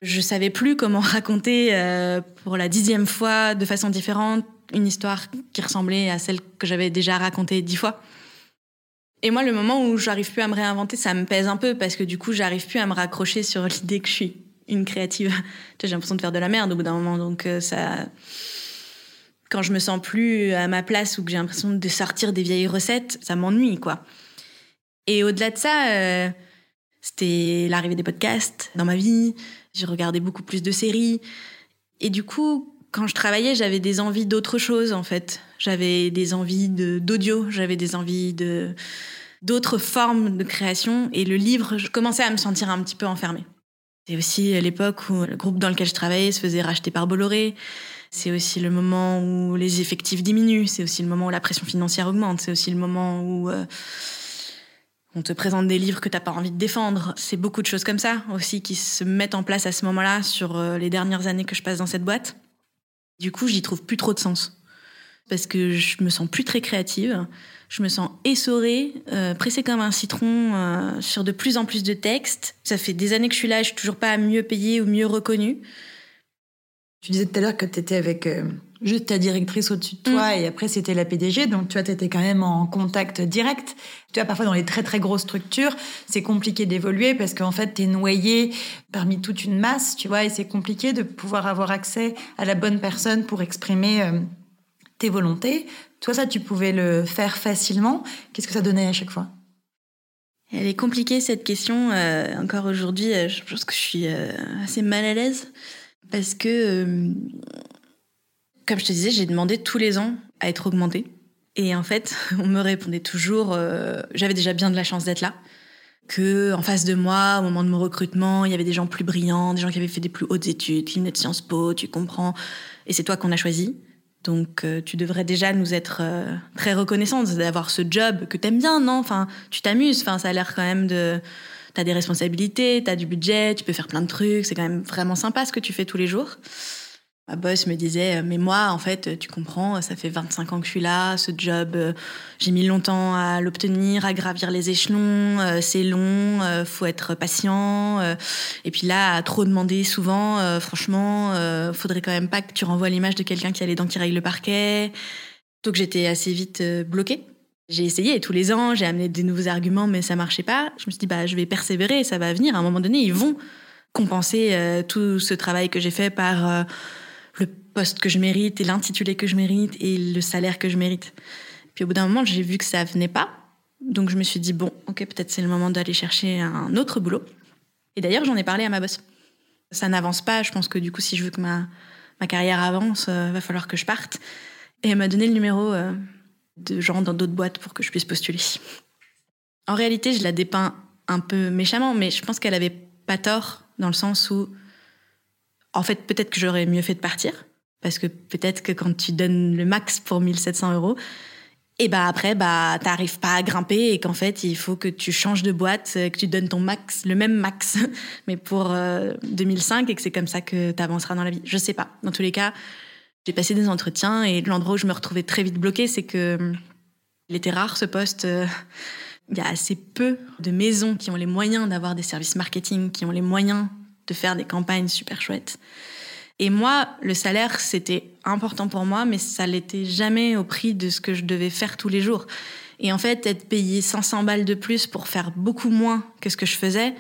Speaker 3: je savais plus comment raconter euh, pour la dixième fois, de façon différente, une histoire qui ressemblait à celle que j'avais déjà racontée dix fois. Et moi, le moment où j'arrive plus à me réinventer, ça me pèse un peu parce que du coup, j'arrive plus à me raccrocher sur l'idée que je suis une créative. J'ai l'impression de faire de la merde au bout d'un moment. Donc, euh, ça. Quand je me sens plus à ma place ou que j'ai l'impression de sortir des vieilles recettes, ça m'ennuie, quoi. Et au-delà de ça, euh, c'était l'arrivée des podcasts dans ma vie. J'ai regardé beaucoup plus de séries. Et du coup, quand je travaillais, j'avais des envies d'autre chose en fait. J'avais des envies d'audio, j'avais des envies d'autres formes de création et le livre, je commençais à me sentir un petit peu enfermée. C'est aussi l'époque où le groupe dans lequel je travaillais se faisait racheter par Bolloré. C'est aussi le moment où les effectifs diminuent. C'est aussi le moment où la pression financière augmente. C'est aussi le moment où euh, on te présente des livres que t'as pas envie de défendre. C'est beaucoup de choses comme ça aussi qui se mettent en place à ce moment-là sur euh, les dernières années que je passe dans cette boîte. Du coup, j'y trouve plus trop de sens parce que je me sens plus très créative. Je me sens essorée, euh, pressée comme un citron euh, sur de plus en plus de textes. Ça fait des années que je suis là, je suis toujours pas mieux payée ou mieux reconnue.
Speaker 2: Tu disais tout à l'heure que tu étais avec euh, juste ta directrice au-dessus de toi mm. et après c'était la PDG, donc tu vois, tu étais quand même en contact direct. Tu vois, parfois dans les très très grosses structures, c'est compliqué d'évoluer parce qu'en fait, tu es noyé parmi toute une masse, tu vois, et c'est compliqué de pouvoir avoir accès à la bonne personne pour exprimer tes volontés. Toi, ça, tu pouvais le faire facilement. Qu'est-ce que ça donnait à chaque fois?
Speaker 3: Elle est compliquée, cette question. Euh, encore aujourd'hui, euh, je pense que je suis euh, assez mal à l'aise. Parce que, comme je te disais, j'ai demandé tous les ans à être augmentée. Et en fait, on me répondait toujours, j'avais déjà bien de la chance d'être là. Que en face de moi, au moment de mon recrutement, il y avait des gens plus brillants, des gens qui avaient fait des plus hautes études, qui venaient de Sciences Po, tu comprends. Et c'est toi qu'on a choisi. Donc euh, tu devrais déjà nous être euh, très reconnaissante d'avoir ce job que t'aimes bien, non? Enfin, tu t'amuses. Enfin, ça a l'air quand même de. Des responsabilités, t'as du budget, tu peux faire plein de trucs. C'est quand même vraiment sympa ce que tu fais tous les jours. Ma boss me disait, euh, mais moi, en fait, tu comprends, ça fait 25 ans que je suis là, ce job, euh, j'ai mis longtemps à l'obtenir, à gravir les échelons, euh, c'est long, faut être patient. et puis là, à trop demander souvent, franchement, faudrait quand même pas que tu renvoies l'image de quelqu'un qui a les dents qui règle le parquet. Donc j'étais assez vite bloquée. J'ai essayé tous les ans, j'ai amené des nouveaux arguments, mais ça marchait pas. Je me suis dit, bah, je vais persévérer, ça va venir. À un moment donné, ils vont compenser tout ce travail que j'ai fait par le poste que je mérite et l'intitulé que je mérite et le salaire que je mérite. Puis au bout d'un moment, j'ai vu que ça venait pas. Donc je me suis dit, bon, ok, peut-être c'est le moment d'aller chercher un autre boulot. Et d'ailleurs, j'en ai parlé à ma boss. Ça n'avance pas. Je pense que du coup, si je veux que ma, carrière avance, euh, va falloir que je parte. Et elle m'a donné le numéro euh, de gens dans d'autres boîtes pour que je puisse postuler. En réalité, je la dépeins un peu méchamment, mais je pense qu'elle avait pas tort dans le sens où en fait, peut-être que j'aurais mieux fait de partir. Parce que peut-être que quand tu donnes le max pour 1700 euros, et bah après, bah t'arrives pas à grimper et qu'en fait, il faut que tu changes de boîte, que tu donnes ton max, le même max, mais pour 2005 euh, et que c'est comme ça que tu avanceras dans la vie. Je sais pas. Dans tous les cas, j'ai passé des entretiens et l'endroit où je me retrouvais très vite bloquée, c'est que il était rare ce poste. Euh, il y a assez peu de maisons qui ont les moyens d'avoir des services marketing, qui ont les moyens de faire des campagnes super chouettes. Et moi, le salaire, c'était important pour moi, mais ça l'était jamais au prix de ce que je devais faire tous les jours. Et en fait, être payé 500 balles de plus pour faire beaucoup moins que ce que je faisais,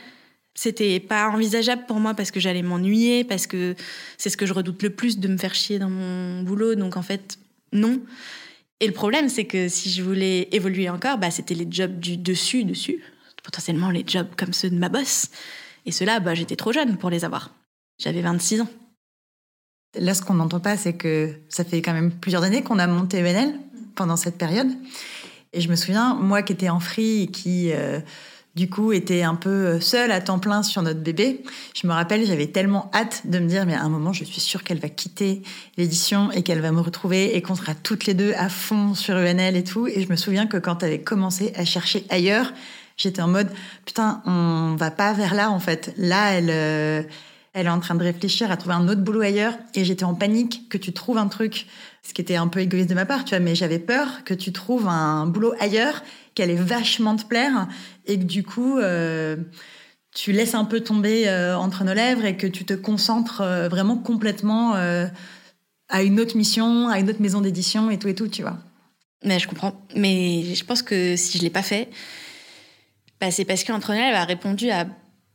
Speaker 3: c'était pas envisageable pour moi parce que j'allais m'ennuyer, parce que c'est ce que je redoute le plus de me faire chier dans mon boulot. Donc en fait, non. Et le problème, c'est que si je voulais évoluer encore, bah, c'était les jobs du dessus, dessus, potentiellement les jobs comme ceux de ma boss. Et ceux-là, bah, j'étais trop jeune pour les avoir. J'avais 26 ans.
Speaker 2: Là, ce qu'on n'entend pas, c'est que ça fait quand même plusieurs années qu'on a monté ENL pendant cette période. Et je me souviens, moi qui étais en free qui, euh, du coup, était un peu seule à temps plein sur notre bébé, je me rappelle, j'avais tellement hâte de me dire, mais à un moment, je suis sûre qu'elle va quitter l'édition et qu'elle va me retrouver et qu'on sera toutes les deux à fond sur ENL et tout. Et je me souviens que quand elle avait commencé à chercher ailleurs, j'étais en mode putain, on va pas vers là en fait. Là, elle, euh, elle est en train de réfléchir à trouver un autre boulot ailleurs et j'étais en panique que tu trouves un truc, ce qui était un peu égoïste de ma part, tu vois, mais j'avais peur que tu trouves un boulot ailleurs qui allait vachement te plaire et que du coup. Euh, tu laisses un peu tomber euh, entre nos lèvres et que tu te concentres vraiment complètement à une autre mission, à une autre maison d'édition et tout et tout, tu vois.
Speaker 3: Mais je comprends. Mais je pense que si je l'ai pas fait, bah, C'est parce qu'Entrepreneur a répondu à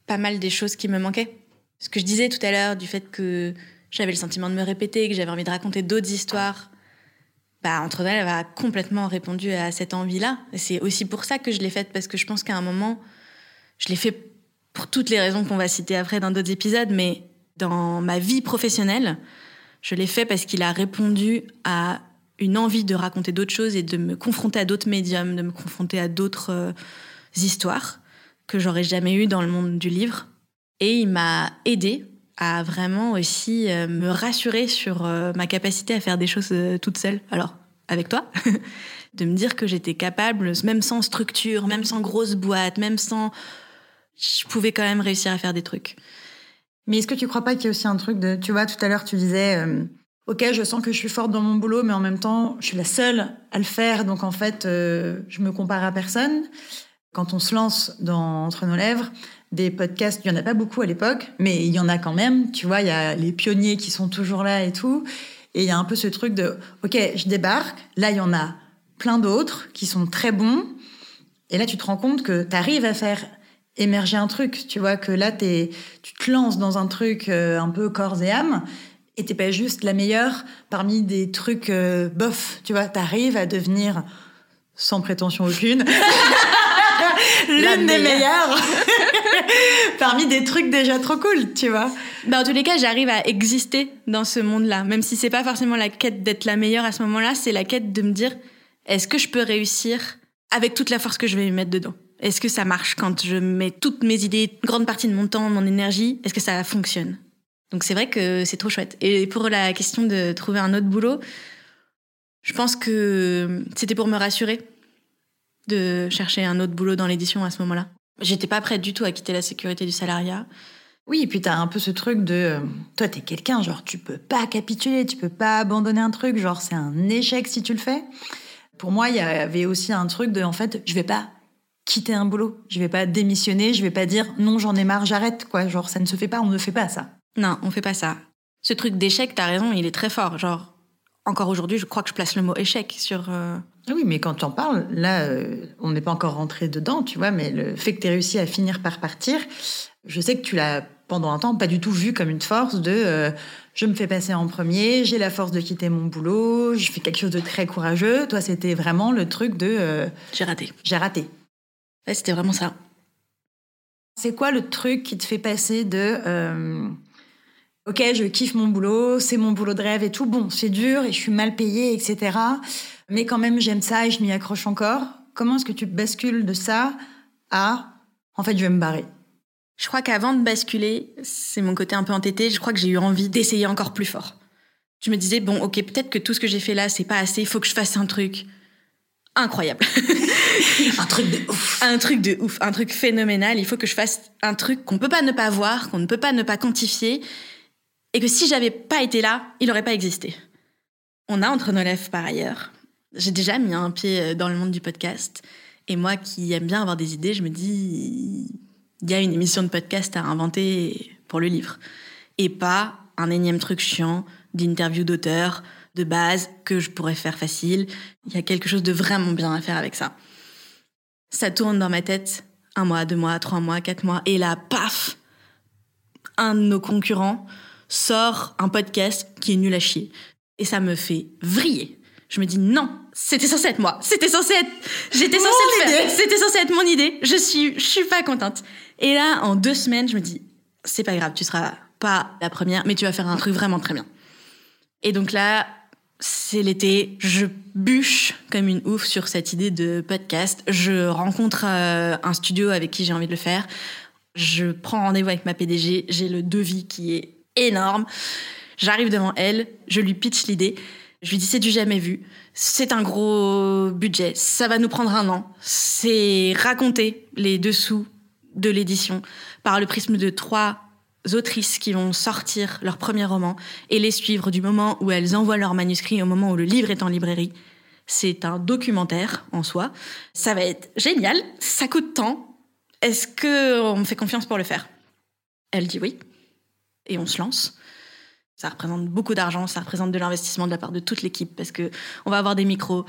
Speaker 3: pas mal des choses qui me manquaient. Ce que je disais tout à l'heure du fait que j'avais le sentiment de me répéter, que j'avais envie de raconter d'autres histoires, bah, Entrepreneur a complètement répondu à cette envie-là. C'est aussi pour ça que je l'ai faite, parce que je pense qu'à un moment, je l'ai fait pour toutes les raisons qu'on va citer après dans d'autres épisodes, mais dans ma vie professionnelle, Je l'ai fait parce qu'il a répondu à une envie de raconter d'autres choses et de me confronter à d'autres médiums, de me confronter à d'autres euh, histoires que j'aurais jamais eues dans le monde du livre. Et il m'a aidé à vraiment aussi euh, me rassurer sur euh, ma capacité à faire des choses toute seule. Alors, avec toi, de me dire que j'étais capable, même sans structure, même sans grosse boîte, même sans... Je pouvais quand même réussir à faire des trucs.
Speaker 2: Mais est-ce que tu crois pas qu'il y a aussi un truc de... Tu vois, tout à l'heure, tu disais... Ok, je sens que je suis forte dans mon boulot, mais en même temps, je suis la seule à le faire, donc en fait, euh, je me compare à personne. Quand on se lance Entre nos lèvres, des podcasts, il y en a pas beaucoup à l'époque, mais il y en a quand même. Tu vois, il y a les pionniers qui sont toujours là et tout. Et il y a un peu ce truc de, ok, je débarque. Là, il y en a plein d'autres qui sont très bons. Et là, tu te rends compte que tu arrives à faire émerger un truc. Tu vois que là, tu te lances dans un truc euh, un peu corps et âme et t'es pas juste la meilleure parmi des trucs euh, bof, tu vois, t'arrives à devenir, sans prétention aucune, l'une des meilleures. Parmi des trucs déjà trop cool, tu vois.
Speaker 3: Bah, en tous les cas, j'arrive à exister dans ce monde-là, même si c'est pas forcément la quête d'être la meilleure à ce moment-là, c'est la quête de me dire, est-ce que je peux réussir avec toute la force que je vais mettre dedans? Est-ce que ça marche quand je mets toutes mes idées, une grande partie de mon temps, mon énergie? Est-ce que ça fonctionne? Donc c'est vrai que c'est trop chouette. Et pour la question de trouver un autre boulot, je pense que c'était pour me rassurer de chercher un autre boulot dans l'édition à ce moment-là. J'étais pas prête du tout à quitter la sécurité du salariat.
Speaker 2: Oui, et puis t'as un peu ce truc de euh, toi t'es quelqu'un genre tu peux pas capituler, tu peux pas abandonner un truc, genre c'est un échec si tu le fais. Pour moi, il y avait aussi un truc de en fait, je vais pas quitter un boulot, je vais pas démissionner, je vais pas dire non, j'en ai marre, j'arrête quoi, genre ça ne se fait pas, on ne fait pas ça.
Speaker 3: Non, on fait pas ça. Ce truc d'échec, t'as raison, il est très fort. Genre, encore aujourd'hui, je crois que je place le mot échec sur. Euh,
Speaker 2: oui, mais quand tu en parles, là, euh, on n'est pas encore rentré dedans, tu vois, mais le fait que tu aies réussi à finir par partir, je sais que tu l'as pendant un temps pas du tout vu comme une force de euh, je me fais passer en premier, j'ai la force de quitter mon boulot, je fais quelque chose de très courageux. Toi, c'était vraiment le truc de.
Speaker 3: j'ai raté.
Speaker 2: J'ai raté.
Speaker 3: Ouais, c'était vraiment ça.
Speaker 2: C'est quoi le truc qui te fait passer de ok, je kiffe mon boulot, c'est mon boulot de rêve et tout. Bon, c'est dur et je suis mal payée, etc. Mais quand même, j'aime ça et je m'y accroche encore. Comment est-ce que tu bascules de ça à en fait, je vais me barrer?
Speaker 3: Je crois qu'avant de basculer, c'est mon côté un peu entêté, je crois que j'ai eu envie d'essayer encore plus fort. Je me disais, bon, ok, peut-être que tout ce que j'ai fait là, c'est pas assez, il faut que je fasse un truc incroyable.
Speaker 2: un truc de ouf.
Speaker 3: Un truc de ouf, un truc phénoménal. Il faut que je fasse un truc qu'on peut pas ne pas voir, qu'on ne peut pas ne pas quantifier et que si j'avais pas été là, il n'aurait pas existé. On a entre nos lèvres par ailleurs. J'ai déjà mis un pied euh, dans le monde du podcast. Et moi qui aime bien avoir des idées, je me dis, il y a une émission de podcast à inventer pour le livre. Et pas un énième truc chiant d'interview d'auteur de base que je pourrais faire facile. Il y a quelque chose de vraiment bien à faire avec ça. Ça tourne dans ma tête un mois, deux mois, trois mois, quatre mois. Et là, paf, un de nos concurrents sort un podcast qui est nul à chier. Et ça me fait vriller. Je me dis non, c'était censé être moi. C'était censé être. J'étais censé le faire. C'était censé être mon idée. Je suis, je suis pas contente. Et là, en deux semaines, je me dis c'est pas grave, tu seras pas la première, mais tu vas faire un truc vraiment très bien. Et donc là, c'est l'été, je bûche comme une ouf sur cette idée de podcast. Je rencontre euh, un studio avec qui j'ai envie de le faire. Je prends rendez-vous avec ma PDG. J'ai le devis qui est énorme. J'arrive devant elle, je lui pitch l'idée. Je lui dis c'est du jamais vu. C'est un gros budget. Ça va nous prendre un an. C'est raconter les dessous de l'édition par le prisme de trois autrices qui vont sortir leur premier roman et les suivre du moment où elles envoient leur manuscrit au moment où le livre est en librairie. C'est un documentaire en soi. Ça va être génial. Ça coûte tant. Est-ce que on me fait confiance pour le faire? Elle dit oui et on se lance. Ça représente beaucoup d'argent, ça représente de l'investissement de la part de toute l'équipe parce que on va avoir des micros.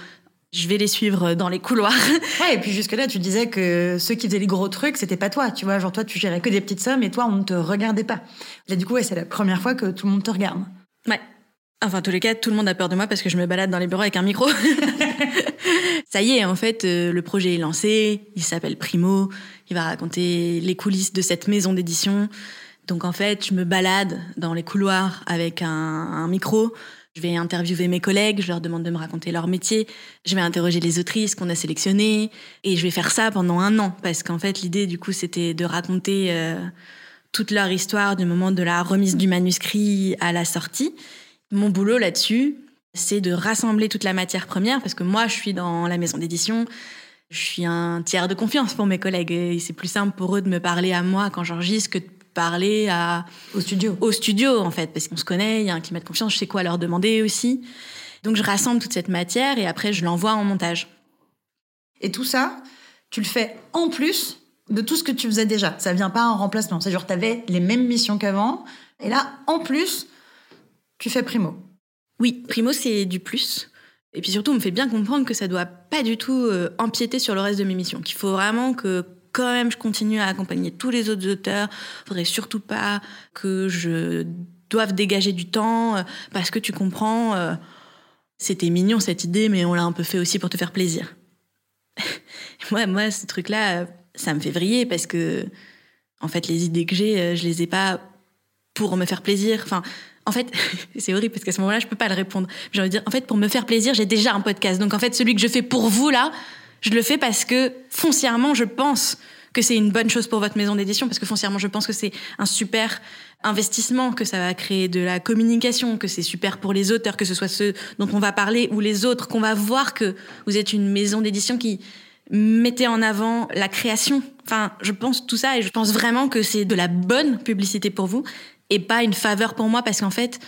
Speaker 3: Je vais les suivre dans les couloirs.
Speaker 2: Ouais, et puis jusque-là, tu disais que ceux qui faisaient les gros trucs, c'était pas toi, tu vois. Genre, toi, tu gérais que des petites sommes et toi, on ne te regardait pas. Là, du coup, ouais, c'est la première fois que tout le monde te regarde.
Speaker 3: Ouais. Enfin, en tous les cas, tout le monde a peur de moi parce que je me balade dans les bureaux avec un micro. Ça y est, en fait, euh, le projet est lancé. Il s'appelle Primo. Il va raconter les coulisses de cette maison d'édition Donc en fait, je me balade dans les couloirs avec un, micro. Je vais interviewer mes collègues, je leur demande de me raconter leur métier. Je vais interroger les autrices qu'on a sélectionnées. Et je vais faire ça pendant un an. Parce qu'en fait, l'idée, du coup, c'était de raconter euh, toute leur histoire du moment de la remise du manuscrit à la sortie. Mon boulot là-dessus, c'est de rassembler toute la matière première. Parce que moi, je suis dans la maison d'édition. Je suis un tiers de confiance pour mes collègues. Et c'est plus simple pour eux de me parler à moi quand j'enregistre que de parler à,
Speaker 2: Au studio.
Speaker 3: au studio, en fait, parce qu'on se connaît, il y a un climat de confiance, je sais quoi leur demander aussi. Donc je rassemble toute cette matière et après je l'envoie en montage.
Speaker 2: Et tout ça, tu le fais en plus de tout ce que tu faisais déjà. Ça vient pas en remplacement. C'est genre, tu avais les mêmes missions qu'avant. Et là, en plus, tu fais primo.
Speaker 3: Oui, Primo, c'est du plus. Et puis surtout, on me fait bien comprendre que ça doit pas du tout euh, empiéter sur le reste de mes missions. Qu'il faut vraiment que quand même je continue à accompagner tous les autres auteurs. Faudrait surtout pas que je doive dégager du temps euh, parce que tu comprends, euh, c'était mignon cette idée, mais on l'a un peu fait aussi pour te faire plaisir. moi, moi, ce truc-là, euh, ça me fait vriller parce que, en fait, les idées que j'ai, je les ai pas pour me faire plaisir. Enfin, en fait, c'est horrible parce qu'à ce moment-là, je peux pas le répondre. J'ai envie de dire, en fait, pour me faire plaisir, j'ai déjà un podcast. Donc, en fait, celui que je fais pour vous, là, je le fais parce que foncièrement, je pense que c'est une bonne chose pour votre maison d'édition, parce que foncièrement, je pense que c'est un super investissement, que ça va créer de la communication, que c'est super pour les auteurs, que ce soit ceux dont on va parler ou les autres, qu'on va voir que vous êtes une maison d'édition qui mettait en avant la création. Enfin, je pense tout ça et je pense vraiment que c'est de la bonne publicité pour vous et pas une faveur pour moi parce qu'en fait,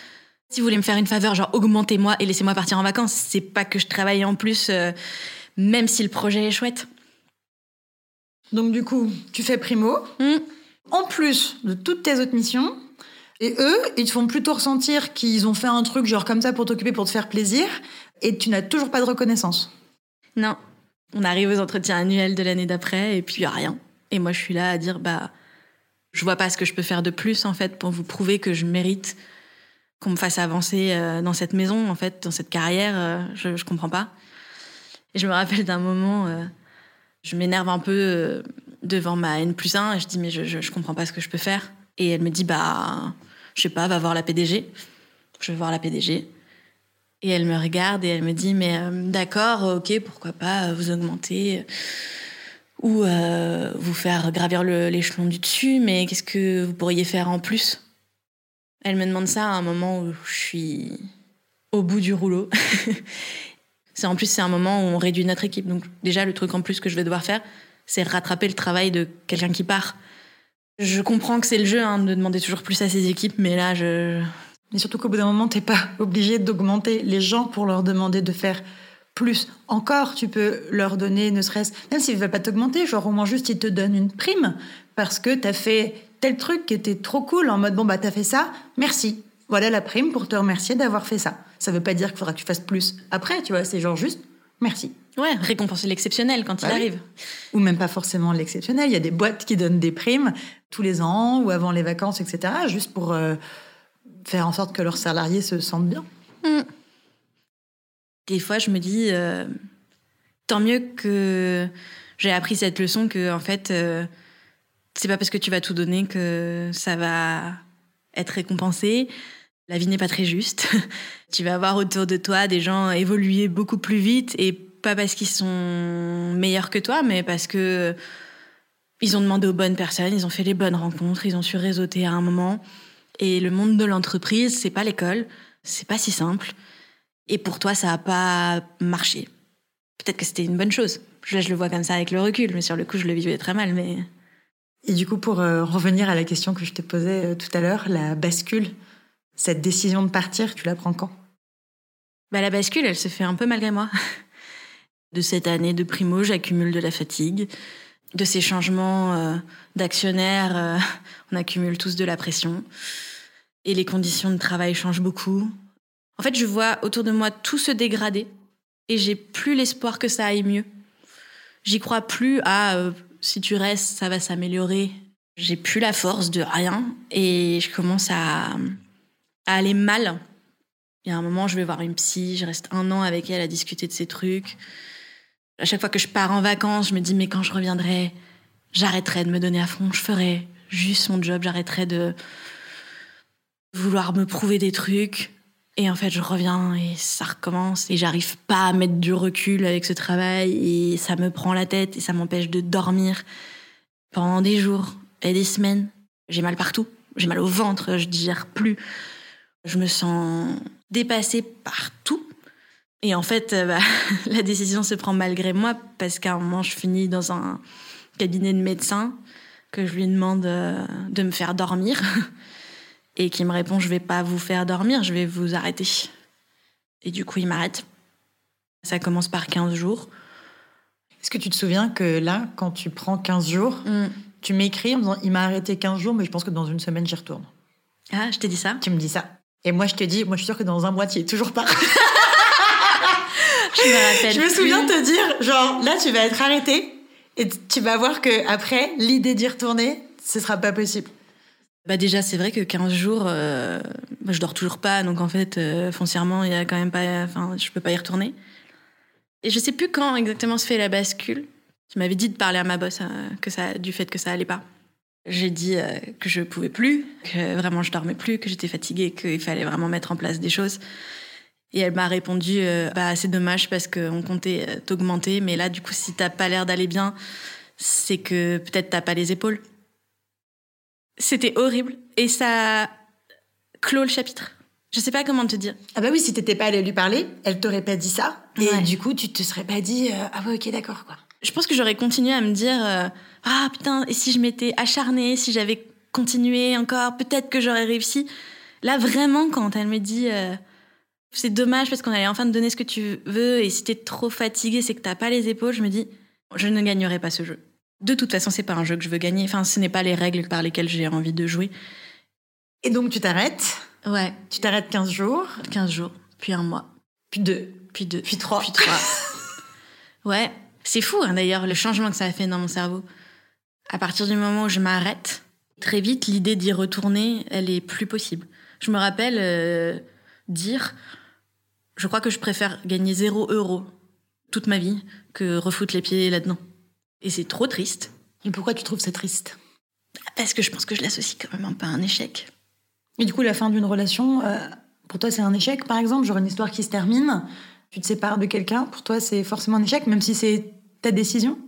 Speaker 3: si vous voulez me faire une faveur, genre augmentez-moi et laissez-moi partir en vacances, c'est pas que je travaille en plus, euh, même si le projet est chouette.
Speaker 2: Donc, du coup, tu fais primo.
Speaker 3: Hmm.
Speaker 2: En plus de toutes tes autres missions. Et eux, ils te font plutôt ressentir qu'ils ont fait un truc genre comme ça pour t'occuper, pour te faire plaisir. Et tu n'as toujours pas de reconnaissance.
Speaker 3: Non. On arrive aux entretiens annuels de l'année d'après et puis y a rien. Et moi, je suis là à dire, bah, je vois pas ce que je peux faire de plus, en fait, pour vous prouver que je mérite qu'on me fasse avancer euh, dans cette maison, en fait, dans cette carrière. euh, je, je comprends pas. Et je me rappelle d'un moment, euh, je m'énerve un peu euh, devant ma N plus 1 et je dis, mais je, je, je comprends pas ce que je peux faire. Et elle me dit, bah, je sais pas, va voir la PDG. Je vais voir la PDG. Et elle me regarde et elle me dit Mais euh, d'accord, ok, pourquoi pas vous augmenter ou vous faire gravir l'échelon du dessus, mais qu'est-ce que vous pourriez faire en plus? Elle me demande ça à un moment où je suis au bout du rouleau. c'est en plus, c'est un moment où on réduit notre équipe. Donc, déjà, le truc en plus que je vais devoir faire, c'est rattraper le travail de quelqu'un qui part. Je comprends que c'est le jeu hein, de demander toujours plus à ses équipes, mais là, je,
Speaker 2: Mais surtout qu'au bout d'un moment, t'es pas obligé d'augmenter les gens pour leur demander de faire plus. Encore, tu peux leur donner, ne serait-ce, même s'ils ne veulent pas t'augmenter, genre au moins juste ils te donnent une prime parce que t'as fait tel truc qui était trop cool en mode bon bah t'as fait ça, merci. Voilà la prime pour te remercier d'avoir fait ça. Ça veut pas dire qu'il faudra que tu fasses plus après, tu vois, c'est genre juste merci.
Speaker 3: Ouais, récompenser l'exceptionnel quand il
Speaker 2: Bah oui.
Speaker 3: arrive.
Speaker 2: Ou même pas forcément l'exceptionnel. Il y a des boîtes qui donnent des primes tous les ans ou avant les vacances, etc. Juste pour euh, faire en sorte que leurs salariés se sentent bien.
Speaker 3: Des fois, je me dis, euh, tant mieux que j'ai appris cette leçon que, en fait, euh, c'est pas parce que tu vas tout donner que ça va être récompensé. La vie n'est pas très juste. tu vas avoir autour de toi des gens évoluer beaucoup plus vite et pas parce qu'ils sont meilleurs que toi, mais parce que ils ont demandé aux bonnes personnes, ils ont fait les bonnes rencontres, ils ont su réseauter à un moment. Et le monde de l'entreprise, c'est pas l'école, c'est pas si simple. Et pour toi, ça n'a pas marché. Peut-être que c'était une bonne chose. Là, je le vois comme ça avec le recul, mais sur le coup, je le vivais très mal. Mais
Speaker 2: Et du coup, pour euh, revenir à la question que je te posais euh, tout à l'heure, la bascule, cette décision de partir, tu la prends quand?
Speaker 3: Bah, la bascule, elle se fait un peu malgré moi. De cette année de primo, j'accumule de la fatigue. De ces changements euh, d'actionnaires, euh, on accumule tous de la pression. Et les conditions de travail changent beaucoup. En fait, je vois autour de moi tout se dégrader et j'ai plus l'espoir que ça aille mieux. J'y crois plus à euh, si tu restes, ça va s'améliorer. J'ai plus la force de rien et je commence à, à aller mal. Il y a un moment, je vais voir une psy, je reste un an avec elle à discuter de ces trucs. À chaque fois que je pars en vacances, je me dis, mais quand je reviendrai, j'arrêterai de me donner à fond, je ferai, juste mon job, j'arrêterai de vouloir me prouver des trucs. Et en fait, je reviens et ça recommence. Et j'arrive pas à mettre du recul avec ce travail. Et ça me prend la tête et ça m'empêche de dormir pendant des jours et des semaines. J'ai mal partout. J'ai mal au ventre, je digère plus. Je me sens dépassée par tout. Et en fait, euh, bah, la décision se prend malgré moi parce qu'à un moment, je finis dans un cabinet de médecin que je lui demande euh, de me faire dormir et qui me répond je vais pas vous faire dormir, je vais vous arrêter. Et du coup, il m'arrête. Ça commence par 15 jours.
Speaker 2: Est-ce que tu te souviens que là, quand tu prends 15 jours, mm. tu m'écris en me disant il m'a arrêté 15 jours, mais je pense que dans une semaine, j'y retourne
Speaker 3: Ah, je t'ai dit ça?
Speaker 2: Tu me dis ça. Et moi, je te dis, moi, je suis sûre que dans un mois, tu es toujours pas.
Speaker 3: je me rappelle.
Speaker 2: Je me souviens te dire, genre, là, tu vas être arrêté et tu vas voir que après, l'idée d'y retourner, ce sera pas possible.
Speaker 3: Bah déjà, c'est vrai que 15 jours, euh, bah, je dors toujours pas, donc en fait, euh, foncièrement, il y a quand même pas, enfin, je peux pas y retourner. Et je sais plus quand exactement se fait la bascule. Tu m'avais dit de parler à ma boss euh, que ça, du fait que ça allait pas. J'ai dit que je pouvais plus, que vraiment je dormais plus, que j'étais fatiguée, qu'il fallait vraiment mettre en place des choses. Et elle m'a répondu bah c'est dommage parce qu'on comptait t'augmenter, mais là du coup si t'as pas l'air d'aller bien, c'est que peut-être t'as pas les épaules. C'était horrible et ça clôt le chapitre. Je sais pas comment te dire.
Speaker 2: Ah bah oui, si t'étais pas allé lui parler, elle t'aurait pas dit ça. Et du coup, tu te serais pas dit euh, ah ouais ok d'accord quoi.
Speaker 3: Je pense que j'aurais continué à me dire euh, ah putain et si je m'étais acharnée, si j'avais continué encore, peut-être que j'aurais réussi. Là vraiment quand elle me dit euh, c'est dommage parce qu'on allait enfin te donner ce que tu veux et si t'es trop fatiguée, c'est que t'as pas les épaules, je me dis je ne gagnerai pas ce jeu. De toute façon, c'est pas un jeu que je veux gagner. Enfin, ce n'est pas les règles par lesquelles j'ai envie de jouer.
Speaker 2: Et donc, tu t'arrêtes?
Speaker 3: Ouais.
Speaker 2: Tu t'arrêtes 15 jours?
Speaker 3: 15 jours, puis un mois.
Speaker 2: Puis deux.
Speaker 3: Puis deux.
Speaker 2: Puis trois.
Speaker 3: Puis trois. ouais. C'est fou, hein, d'ailleurs, le changement que ça a fait dans mon cerveau. À partir du moment où je m'arrête, très vite, l'idée d'y retourner, elle est plus possible. Je me rappelle euh, dire, je crois que je préfère gagner zéro euro toute ma vie que refoutre les pieds là-dedans. Et c'est trop triste.
Speaker 2: Et pourquoi tu trouves ça triste?
Speaker 3: Parce que je pense que je l'associe quand même un peu à un échec.
Speaker 2: Et du coup, la fin d'une relation, euh, pour toi, c'est un échec, par exemple Genre une histoire qui se termine, tu te sépares de quelqu'un, pour toi, c'est forcément un échec, même si c'est ta décision?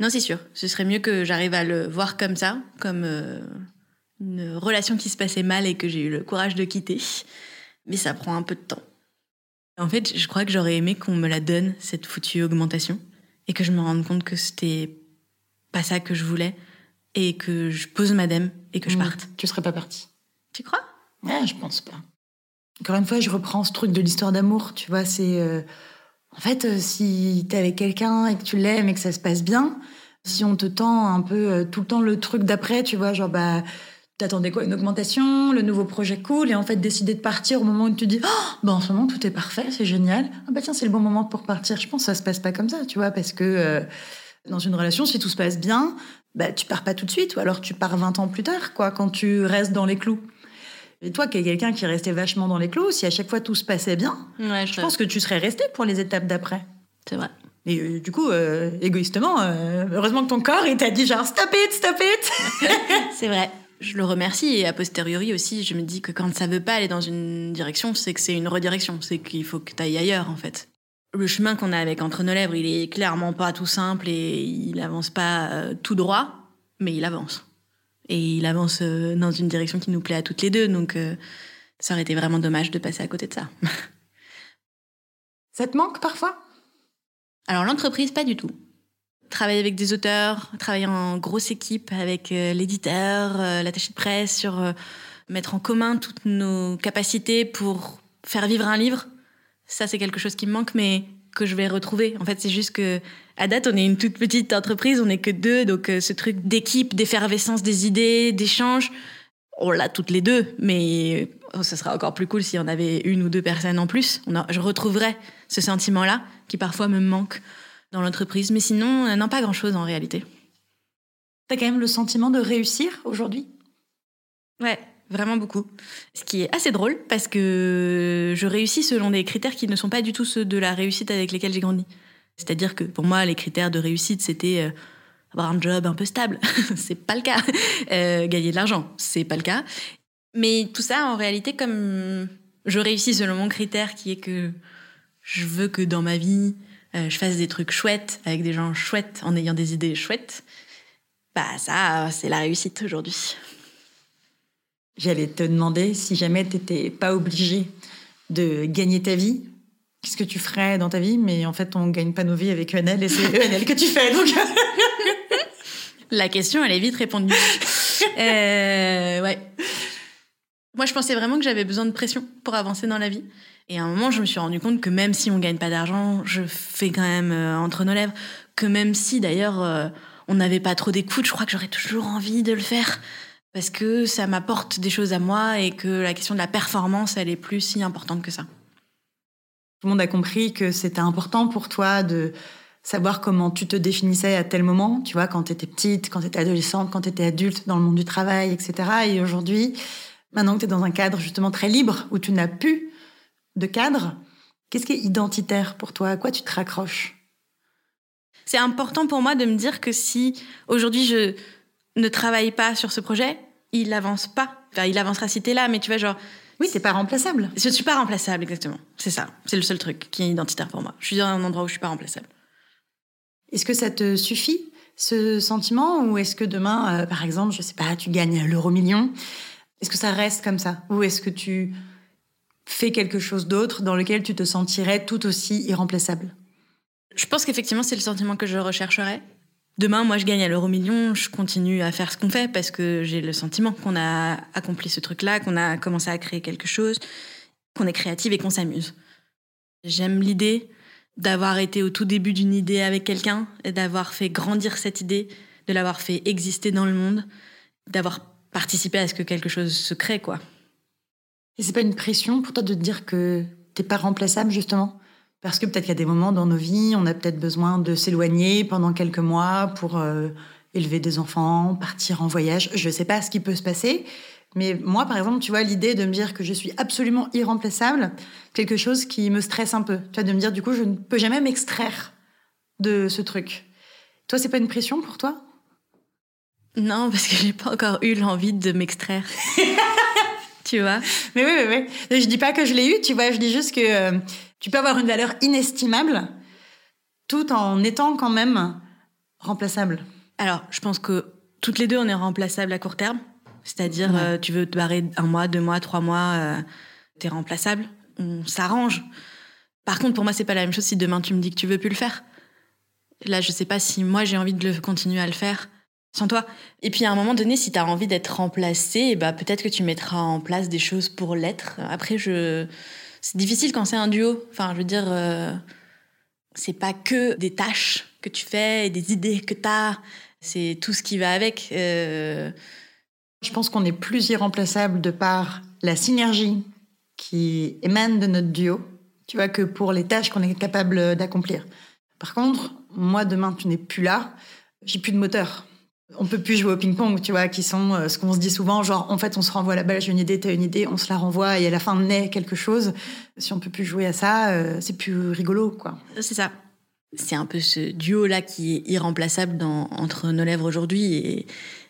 Speaker 3: Non, c'est sûr. Ce serait mieux que j'arrive à le voir comme ça, comme euh, une relation qui se passait mal et que j'ai eu le courage de quitter. Mais ça prend un peu de temps. En fait, je crois que j'aurais aimé qu'on me la donne, cette foutue augmentation et que je me rende compte que c'était pas ça que je voulais et que je pose madame et que je mmh. parte.
Speaker 2: Tu serais pas partie.
Speaker 3: Tu crois?
Speaker 2: Ouais, je pense pas. Encore une fois, je reprends ce truc de l'histoire d'amour, tu vois, c'est euh, en fait euh, si t'es avec quelqu'un et que tu l'aimes et que ça se passe bien, si on te tend un peu euh, tout le temps le truc d'après, tu vois, genre bah T'attendais quoi Une augmentation, le nouveau projet cool, et en fait décider de partir au moment où tu dis oh, bah en ce moment tout est parfait, c'est génial. Ah bah tiens, c'est le bon moment pour partir. Je pense que ça se passe pas comme ça, tu vois, parce que euh, dans une relation, si tout se passe bien, bah tu pars pas tout de suite, ou alors tu pars 20 ans plus tard, quoi, quand tu restes dans les clous. Et toi, qui es quelqu'un qui restait vachement dans les clous, si à chaque fois tout se passait bien, je, pense que tu serais resté pour les étapes d'après.
Speaker 3: C'est vrai.
Speaker 2: Et euh, du coup, euh, égoïstement, heureusement que ton corps, il t'a dit genre stop it, stop it.
Speaker 3: c'est vrai je le remercie et a posteriori aussi, je me dis que quand ça veut pas aller dans une direction, c'est que c'est une redirection, c'est qu'il faut que tu ailles ailleurs en fait. Le chemin qu'on a avec Entre nos lèvres, il est clairement pas tout simple et il avance pas euh, tout droit, mais il avance. Et il avance euh, dans une direction qui nous plaît à toutes les deux, donc euh, ça aurait été vraiment dommage de passer à côté de ça.
Speaker 2: ça te manque parfois?
Speaker 3: Alors l'entreprise, pas du tout travailler avec des auteurs, travailler en grosse équipe avec euh, l'éditeur, l'attaché de presse, sur mettre en commun toutes nos capacités pour faire vivre un livre. Ça, c'est quelque chose qui me manque, mais que je vais retrouver. En fait, c'est juste que, à date, on est une toute petite entreprise, on n'est que deux, donc ce truc d'équipe, d'effervescence des idées, d'échange, on l'a toutes les deux, mais oh, ce sera encore plus cool si on avait une ou deux personnes en plus. On je retrouverais ce sentiment-là qui parfois me manque dans l'entreprise. Mais sinon, euh, non, pas grand-chose en réalité.
Speaker 2: T'as quand même le sentiment de réussir aujourd'hui?
Speaker 3: Ouais, vraiment beaucoup. Ce qui est assez drôle parce que je réussis selon des critères qui ne sont pas du tout ceux de la réussite avec lesquels j'ai grandi. C'est-à-dire que pour moi, les critères de réussite, c'était avoir un job un peu stable. c'est pas le cas. Euh, gagner de l'argent, c'est pas le cas. Mais tout ça, en réalité, comme je réussis selon mon critère qui est que je veux que dans ma vie, euh, je fasse des trucs chouettes avec des gens chouettes en ayant des idées chouettes, bah ça, c'est la réussite aujourd'hui.
Speaker 2: J'allais te demander si jamais tu n'étais pas obligé de gagner ta vie, qu'est-ce que tu ferais dans ta vie Mais en fait, on ne gagne pas nos vies avec ENL et c'est ENL que tu fais. Donc...
Speaker 3: La question, elle est vite répondue. euh, ouais. Moi, je pensais vraiment que j'avais besoin de pression pour avancer dans la vie. Et à un moment, je me suis rendu compte que même si on gagne pas d'argent, je fais quand même euh, entre nos lèvres. Que même si, d'ailleurs, euh, on n'avait pas trop d'écoute, je crois que j'aurais toujours envie de le faire. Parce que ça m'apporte des choses à moi et que la question de la performance, elle est plus si importante que ça.
Speaker 2: Tout le monde a compris que c'était important pour toi de savoir comment tu te définissais à tel moment, tu vois, quand tu étais petite, quand tu étais adolescente, quand tu étais adulte, dans le monde du travail, etc. Et aujourd'hui, maintenant que tu es dans un cadre justement très libre, où tu n'as plus de cadre, qu'est-ce qui est identitaire pour toi? À quoi tu te raccroches?
Speaker 3: C'est important pour moi de me dire que si aujourd'hui je ne travaille pas sur ce projet, il n'avance pas. Enfin, il avancera si t'es là, mais tu vois, genre...
Speaker 2: Oui, t'es pas remplaçable.
Speaker 3: Je suis pas remplaçable, exactement. C'est ça. C'est le seul truc qui est identitaire pour moi. Je suis dans un endroit où je suis pas remplaçable.
Speaker 2: Est-ce que ça te suffit, ce sentiment Ou est-ce que demain, euh, par exemple, je sais pas, tu gagnes l'euro million Est-ce que ça reste comme ça? Ou est-ce que tu fais quelque chose d'autre dans lequel tu te sentirais tout aussi irremplaçable?
Speaker 3: Je pense qu'effectivement, c'est le sentiment que je rechercherais. Demain, moi, je gagne à l'euro million, je continue à faire ce qu'on fait parce que j'ai le sentiment qu'on a accompli ce truc-là, qu'on a commencé à créer quelque chose, qu'on est créative et qu'on s'amuse. J'aime l'idée d'avoir été au tout début d'une idée avec quelqu'un et d'avoir fait grandir cette idée, de l'avoir fait exister dans le monde, d'avoir participé à ce que quelque chose se crée, quoi.
Speaker 2: Et c'est pas une pression pour toi de te dire que t'es pas remplaçable, justement? Parce que peut-être qu'il y a des moments dans nos vies, on a peut-être besoin de s'éloigner pendant quelques mois pour euh, élever des enfants, partir en voyage. Je sais pas ce qui peut se passer. Mais moi, par exemple, tu vois, l'idée de me dire que je suis absolument irremplaçable, quelque chose qui me stresse un peu. Tu vois, de me dire, du coup, je ne peux jamais m'extraire de ce truc. Toi, c'est pas une pression pour toi?
Speaker 3: Non, parce que j'ai pas encore eu l'envie de m'extraire. tu vois?
Speaker 2: Mais oui, oui, oui. Je dis pas que je l'ai eu, tu vois, je dis juste que euh, tu peux avoir une valeur inestimable tout en étant quand même remplaçable.
Speaker 3: Alors, je pense que toutes les deux, on est remplaçables à court terme. C'est-à-dire, euh, tu veux te barrer un mois, deux mois, trois mois, euh, t'es remplaçable. On s'arrange. Par contre, pour moi, c'est pas la même chose si demain tu me dis que tu veux plus le faire. Là, je sais pas si moi j'ai envie de le continuer à le faire sans toi. Et puis à un moment donné, si tu as envie d'être remplacé, bah peut-être que tu mettras en place des choses pour l'être. Après, je c'est difficile quand c'est un duo. Enfin, je veux dire, euh, c'est pas que des tâches que tu fais et des idées que tu as. C'est tout ce qui va avec. Euh,
Speaker 2: je pense qu'on est plus irremplaçable de par la synergie qui émane de notre duo, tu vois, que pour les tâches qu'on est capable d'accomplir. Par contre, moi, demain, tu n'es plus là, j'ai plus de moteur. On peut plus jouer au ping-pong, tu vois, qui sont euh, ce qu'on se dit souvent, genre, en fait, on se renvoie la balle, j'ai une idée, t'as une idée, on se la renvoie et à la fin naît quelque chose. Si on peut plus jouer à ça, euh, c'est plus rigolo, quoi.
Speaker 3: C'est ça. C'est un peu ce duo-là qui est irremplaçable entre nos lèvres aujourd'hui et,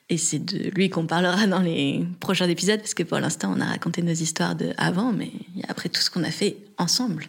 Speaker 3: et c'est de lui qu'on parlera dans les prochains épisodes, parce que pour l'instant, on a raconté nos histoires de avant, mais après tout ce qu'on a fait ensemble.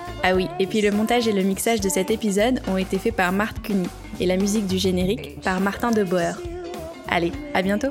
Speaker 3: Ah oui, et puis le montage et le mixage de cet épisode ont été faits par Marthe Cuny et la musique du générique par Martin de Boer. Allez, à bientôt